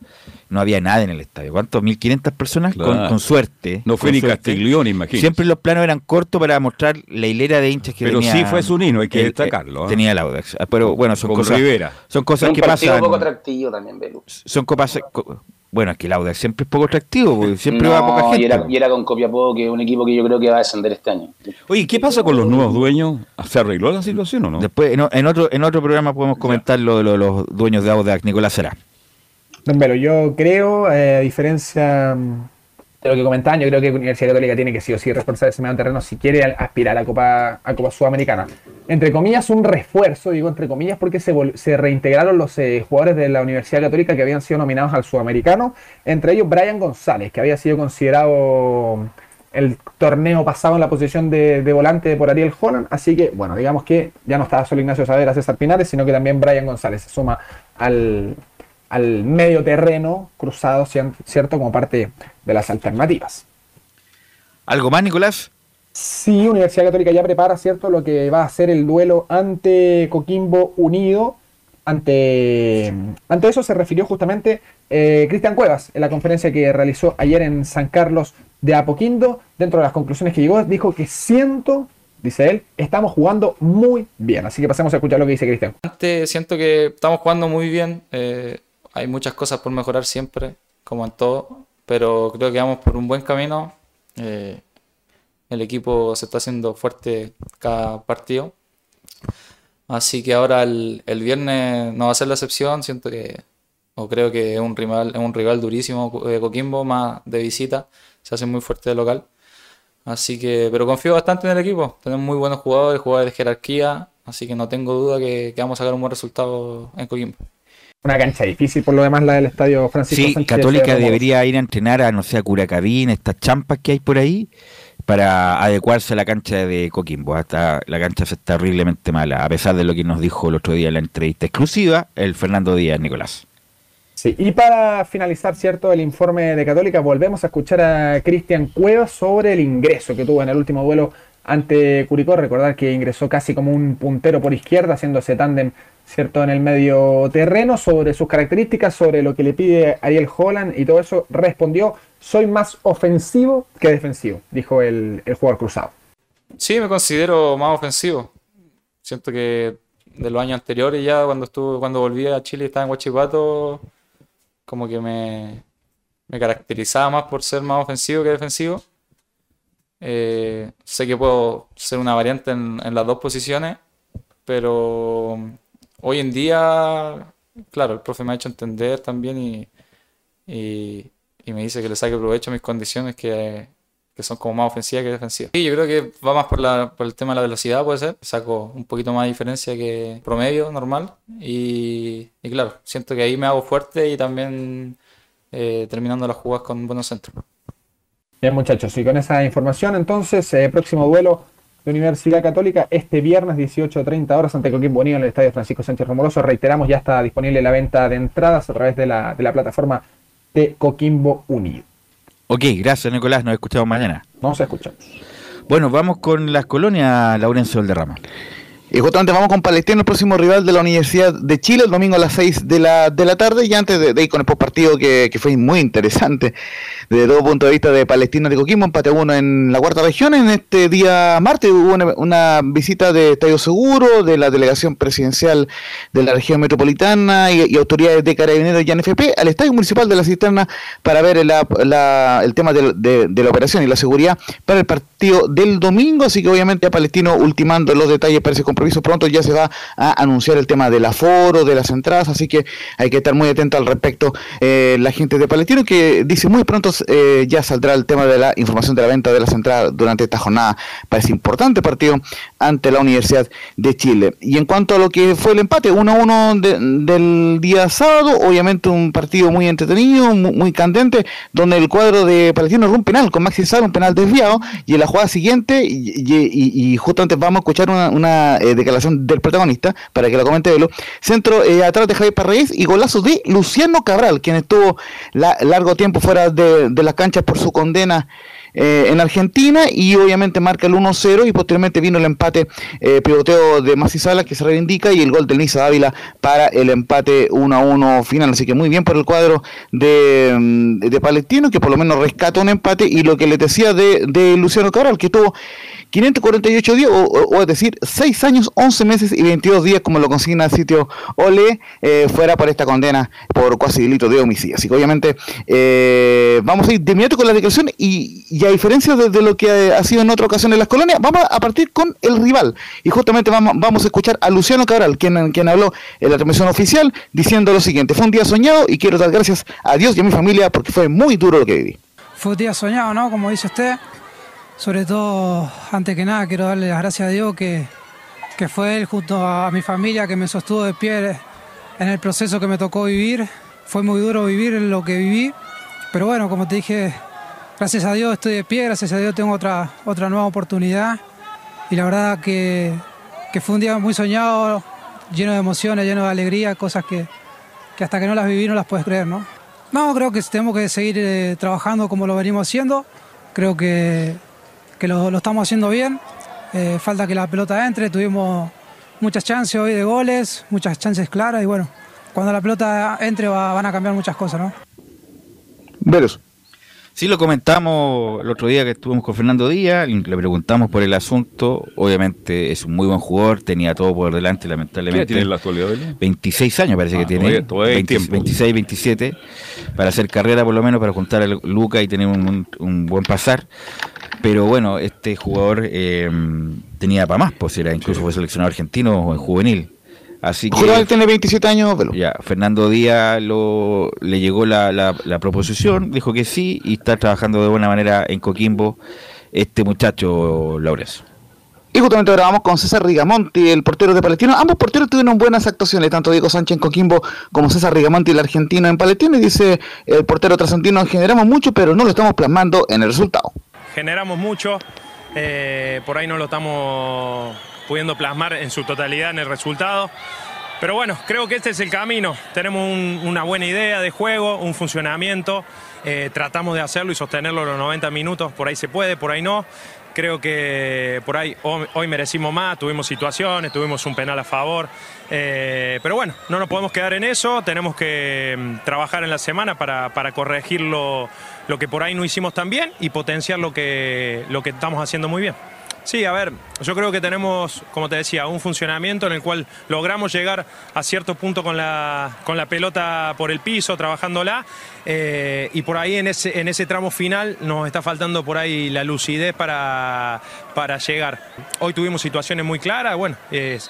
no había nada en el estadio. ¿Cuántos? 1.500 personas con, Claro. con suerte. No fue ni. Castiglione, imagínate. Siempre los planos eran cortos para mostrar la hilera de hinchas que Pero tenía. sí fue su nino, hay que el- destacarlo, ¿eh? Tenía el Audax. Ah, Pero bueno, son Con cosas. Rivera. Son cosas un que pasan. poco atractivo también. Son copas. Bueno, es que el Audax siempre es poco atractivo, porque siempre va poca No, gente. y era, y era con Copiapó, que es un equipo que yo creo que va a descender este año. Oye, ¿qué pasa con los nuevos dueños? ¿Se arregló la situación o no? Después, en, otro, en otro programa podemos comentar lo de lo- los dueños de Audax, Nicolás Será. Don Velo, yo creo, eh, a diferencia mm, de lo que comentaban, yo creo que Universidad Católica tiene que sí o sí reforzar ese medio terreno si quiere aspirar a Copa, a Copa Sudamericana. Entre comillas, un refuerzo, digo entre comillas, porque se, se reintegraron los eh, jugadores de la Universidad Católica que habían sido nominados al Sudamericano, entre ellos Brian González, que había sido considerado el torneo pasado en la posición de, de volante por Ariel Holland, así que, bueno, digamos que ya no estaba solo Ignacio Saavedra, César Pinares, sino que también Brian González se suma al, al medio terreno cruzado, ¿cierto? Como parte de las alternativas. ¿Algo más, Nicolás? Sí, Universidad Católica ya prepara, ¿cierto? Lo que va a ser el duelo ante Coquimbo Unido. Ante, ante eso se refirió justamente eh, Cristian Cuevas en la conferencia que realizó ayer en San Carlos de Apoquindo. Dentro de las conclusiones que llegó, dijo que siento, dice él, estamos jugando muy bien. Así que pasemos a escuchar lo que dice Cristian. Antes siento que estamos jugando muy bien. eh, hay muchas cosas por mejorar siempre, como en todo, pero creo que vamos por un buen camino. eh, el equipo se está haciendo fuerte cada partido. Así que ahora el, el viernes no va a ser la excepción. Siento que, o creo que es un rival, es un rival durísimo de Coquimbo, más de visita. Se hace muy fuerte de local. Así que, pero confío bastante en el equipo. Tenemos muy buenos jugadores, jugadores de jerarquía. Así que no tengo duda que, que vamos a sacar un buen resultado en Coquimbo. Una cancha difícil, por lo demás, la del estadio Francisco Sí, Sánchez Católica debería ir a entrenar a, no sé, a Curacavín, estas champas que hay por ahí, para adecuarse a la cancha de Coquimbo. Hasta la cancha está horriblemente mala, a pesar de lo que nos dijo el otro día en la entrevista exclusiva el Fernando Díaz Nicolás. Sí, y para finalizar, ¿cierto? El informe de Católica, volvemos a escuchar a Cristian Cuevas sobre el ingreso que tuvo en el último duelo ante Curicó. Recordar que ingresó casi como un puntero por izquierda, haciéndose tándem, ¿cierto? En el medio terreno, sobre sus características, sobre lo que le pide Ariel Holland y todo eso, respondió, soy más ofensivo que defensivo, dijo el, el jugador cruzado. Sí, me considero más ofensivo. Siento que de los años anteriores ya cuando estuve, cuando volví a Chile y estaba en Huachipato, como que me, me caracterizaba más por ser más ofensivo que defensivo. Eh, sé que puedo ser una variante en, las dos posiciones, pero hoy en día, claro, el profe me ha hecho entender también y, y, y me dice que le saque provecho a mis condiciones que, que son como más ofensivas que defensivas. Sí, yo creo que va más por, la, por el tema de la velocidad, puede ser. Saco un poquito más de diferencia que promedio normal. Y, y claro, siento que ahí me hago fuerte y también eh, terminando las jugadas con buenos centros. Bien, muchachos, y con esa información, entonces, eh, próximo duelo de Universidad Católica este viernes 18.30 horas ante Coquimbo Unido en el Estadio Francisco Sánchez Romoroso. Reiteramos, ya está disponible la venta de entradas a través de la, de la plataforma de Coquimbo Unido. Ok, gracias Nicolás, nos escuchamos mañana. Nos escuchamos. Bueno, vamos con las colonias, Laurencio Valderrama. Y justamente vamos con Palestino, el próximo rival de la Universidad de Chile, el domingo a las 6 de la, de la tarde. Y antes de, de ir con el postpartido, que, que fue muy interesante desde todo punto de vista de Palestina de Coquimbo, empate uno en la cuarta región. En este día martes hubo una, visita de Estadio Seguro, de la delegación presidencial de la región metropolitana y, autoridades de Carabineros y ANFP al Estadio Municipal de la Cisterna para ver la- la- el tema de, de- de la operación y la seguridad para el partido del domingo. Así que obviamente a Palestino ultimando los detalles para ese compromiso pronto ya se va a anunciar el tema del aforo, de las entradas, así que hay que estar muy atento al respecto. Eh, la gente de Palestino que dice muy pronto eh, ya saldrá el tema de la información de la venta de las entradas durante esta jornada para ese importante partido ante la Universidad de Chile. Y en cuanto a lo que fue el empate 1-1 de- del día sábado, obviamente un partido muy entretenido, muy, candente, donde el cuadro de Palestino rompe un penal con Maxi Sala, un penal desviado, y en la jugada siguiente, y, y- y justamente vamos a escuchar una, una, eh, declaración del protagonista, para que la comente Velo, centro eh, atrás de Javier Parraíz y golazo de Luciano Cabral, quien estuvo la- largo tiempo fuera de, de las canchas por su condena eh, en Argentina y obviamente marca el 1-0 y posteriormente vino el empate eh, pivoteo de Masi Sala que se reivindica y el gol del Nisa Ávila para el empate 1-1 final. Así que muy bien por el cuadro de, mm, de Palestino que por lo menos rescata un empate y lo que les decía de, de Luciano Cabral que tuvo 548 días, o, o- o es decir, 6 años, 11 meses y 22 días, como lo consigna el sitio OLE, eh, fuera por esta condena por cuasi delito de homicidio. Así que obviamente eh, vamos a ir de inmediato con la declaración y, y a diferencia de, lo que ha, ha sido en otra ocasión en las colonias, vamos a partir con el rival. Y justamente vamos, vamos a escuchar a Luciano Cabral, quien, quien habló en la transmisión oficial, diciendo lo siguiente, fue un día soñado y quiero dar gracias a Dios y a mi familia porque fue muy duro lo que viví. Fue un día soñado, ¿no? Como dice usted. Sobre todo, antes que nada, quiero darle las gracias a Dios que, que fue Él junto a mi familia que me sostuvo de pie en el proceso que me tocó vivir. Fue muy duro vivir lo que viví, pero bueno, como te dije, gracias a Dios estoy de pie, gracias a Dios tengo otra, otra nueva oportunidad y la verdad que, que fue un día muy soñado, lleno de emociones, lleno de alegría, cosas que, que hasta que no las viví no las puedes creer, ¿no? No, creo que tenemos que seguir eh, trabajando como lo venimos haciendo. Creo que, que lo, lo estamos haciendo bien. Eh, falta que la pelota entre, tuvimos muchas chances hoy de goles, muchas chances claras y bueno, cuando la pelota entre va- van a cambiar muchas cosas, ¿no? Velos. Sí, lo comentamos el otro día que estuvimos con Fernando Díaz, le preguntamos por el asunto. Obviamente es un muy buen jugador, tenía todo por delante, ¿Qué lamentablemente. tiene en la actualidad, Belén? 26 años parece Ah, que tiene. todavía- todavía hay 20 tiempo. 26, 27, para hacer carrera por lo menos, para juntar a Luca y tener un, un- un buen pasar. Pero bueno, este jugador eh, tenía para más, pues era incluso fue seleccionado argentino en juvenil. Así que tiene 27 años, Velo. ya, Fernando Díaz lo, le llegó la, la- la proposición, dijo que sí y está trabajando de buena manera en Coquimbo este muchacho Laures. Y justamente ahora vamos con César Rigamonti, el portero de Palestino. Ambos porteros tuvieron buenas actuaciones, tanto Diego Sánchez en Coquimbo como César Rigamonti, el argentino en Palestino. Y dice el portero trasandino, generamos mucho, pero no lo estamos plasmando en el resultado. generamos mucho, eh, por ahí no lo estamos pudiendo plasmar en su totalidad en el resultado. Pero bueno, creo que este es el camino. Tenemos un- una buena idea de juego, un funcionamiento. eh, tratamos de hacerlo y sostenerlo los 90 minutos. Por ahí se puede, por ahí no. Creo que por ahí hoy, hoy merecimos más, tuvimos situaciones, tuvimos un penal a favor. eh, pero bueno, no nos podemos quedar en eso. Tenemos que mm, trabajar en la semana para, para corregir lo, lo que por ahí no hicimos tan bien y potenciar lo que, lo que estamos haciendo muy bien. Sí, a ver, yo creo que tenemos, como te decía, un funcionamiento en el cual logramos llegar a cierto punto con la, con la pelota por el piso, trabajándola, eh, y por ahí en ese, en ese tramo final nos está faltando por ahí la lucidez para, para llegar. Hoy tuvimos situaciones muy claras, bueno,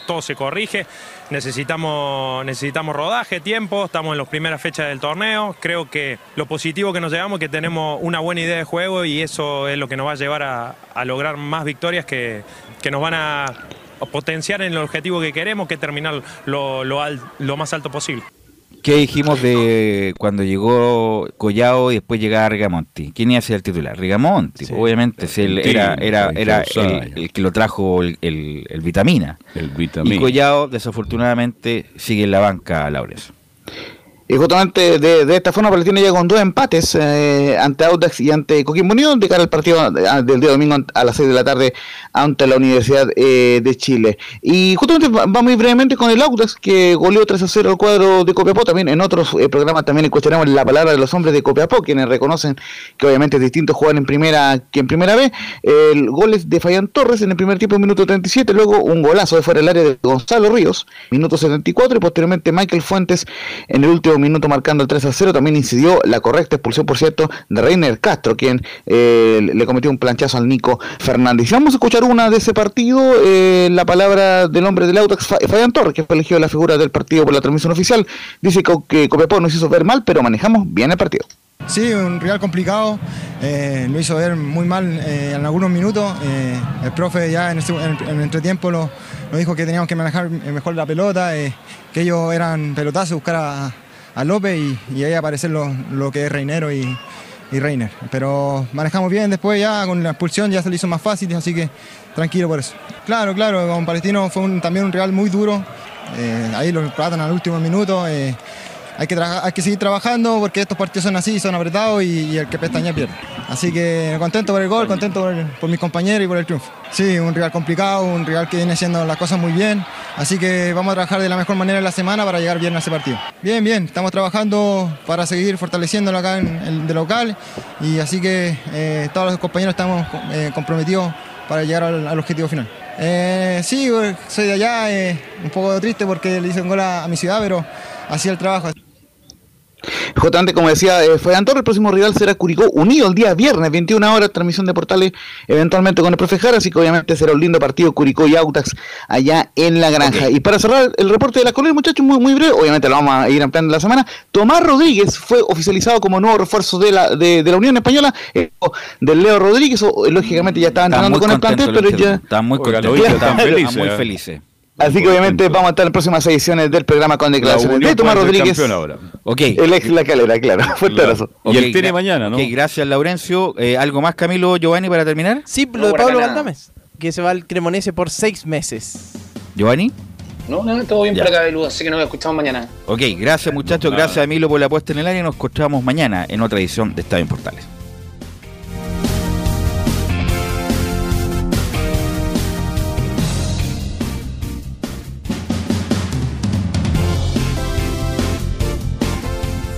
todo se corrige, necesitamos, necesitamos rodaje, tiempo, estamos en las primeras fechas del torneo, creo que lo positivo que nos llevamos es que tenemos una buena idea de juego y eso es lo que nos va a llevar a, lograr más victorias que, que nos van a potenciar en el objetivo que queremos, que es terminar lo más alto posible. ¿Qué dijimos de cuando llegó Collao y después llegaba Rigamonti? ¿Quién iba a ser el titular? Rigamonti, obviamente, él era, era, era el, el que lo trajo el, el- el vitamina. El vitamina. Y Collao, desafortunadamente, sigue en la banca, Laures. Y justamente de, esta forma Palestino llega con dos empates eh, ante Audax y ante Coquimbo Unido de cara al partido eh, del día domingo a las 6 de la tarde ante la Universidad eh, de Chile. Y justamente va- vamos brevemente con el Audax que goleó 3 a 0 al cuadro de Copiapó. También en otros eh, programas también cuestionamos la palabra de los hombres de Copiapó, quienes reconocen que obviamente es distinto jugar en primera que en primera vez. El gol es de Fayán Torres en el primer tiempo, minuto 37, luego un golazo de fuera del área de Gonzalo Ríos, minuto 74, y posteriormente Michael Fuentes en el último minuto marcando el 3 a 0. También incidió la correcta expulsión, por cierto, de Reiner Castro, quien eh, le cometió un planchazo al Nico Fernández. Y vamos a escuchar una de ese partido, eh, la palabra del hombre del Audax, Fa- Fabián Torres, que fue elegido la figura del partido por la transmisión oficial. Dice que, que Copiapó nos hizo ver mal, pero manejamos bien el partido. Sí, un rival complicado, eh, lo hizo ver muy mal en algunos minutos. el profe ya en, este- en- en el entretiempo nos dijo que teníamos que manejar mejor la pelota, que ellos eran pelotazos, buscar a, a López y, ahí aparecer lo, que es Reinero y, Reiner. Pero manejamos bien después ya con la expulsión ya se le hizo más fácil, así que tranquilo por eso. Claro, claro, con Palestino fue también un rival muy duro. eh, ahí lo empatan al último minuto. eh, hay que, seguir trabajando porque estos partidos son así, son apretados y, el que pestaña pierde. Así que contento por el gol, contento por, mis compañeros y por el triunfo. Sí, un rival complicado, un rival que viene haciendo las cosas muy bien. Así que vamos a trabajar de la mejor manera en la semana para llegar bien a ese partido. Bien, bien, estamos trabajando para seguir fortaleciéndolo acá en el de local y así que eh, todos los compañeros estamos eh, comprometidos para llegar al, objetivo final. Eh, sí, soy de allá, un poco triste porque le hice un gol a, a mi ciudad, pero así el trabajo. Justamente como decía eh, Fabián Torres, el próximo rival será Curicó Unido el día viernes, 21 horas, transmisión de portales eventualmente con el profe Jara, así que obviamente será un lindo partido Curicó y Autax allá en la granja. Y para cerrar el reporte de la colina, muchachos, muy, muy breve, obviamente lo vamos a ir ampliando la semana, Tomás Rodríguez fue oficializado como nuevo refuerzo de la, de, de la Unión Española, eh, del Leo Rodríguez, o, lógicamente ya estaba Están entrenando con el plantel, pero ya... Están muy están están felices, muy ¿eh? Así que obviamente vamos a estar en las próximas ediciones del programa con declaraciones de Tomás Rodríguez. ahora. Ok. El ex La Calera, claro. Fuerte Claro. abrazo. Y él Ok, tiene mañana, ¿no? gracias, Laurencio. Eh, ¿Algo más, Camilo, Giovanni, para terminar? Sí, No, lo de Pablo. Galdames, que se va al Cremonese por seis meses. Giovanni. No, no, todo bien Ya. por acá, Belú, así que nos escuchamos mañana. Ok, gracias muchachos, gracias a Milo por la puesta en el área. Nos encontramos mañana en otra edición de Estadio en Portales.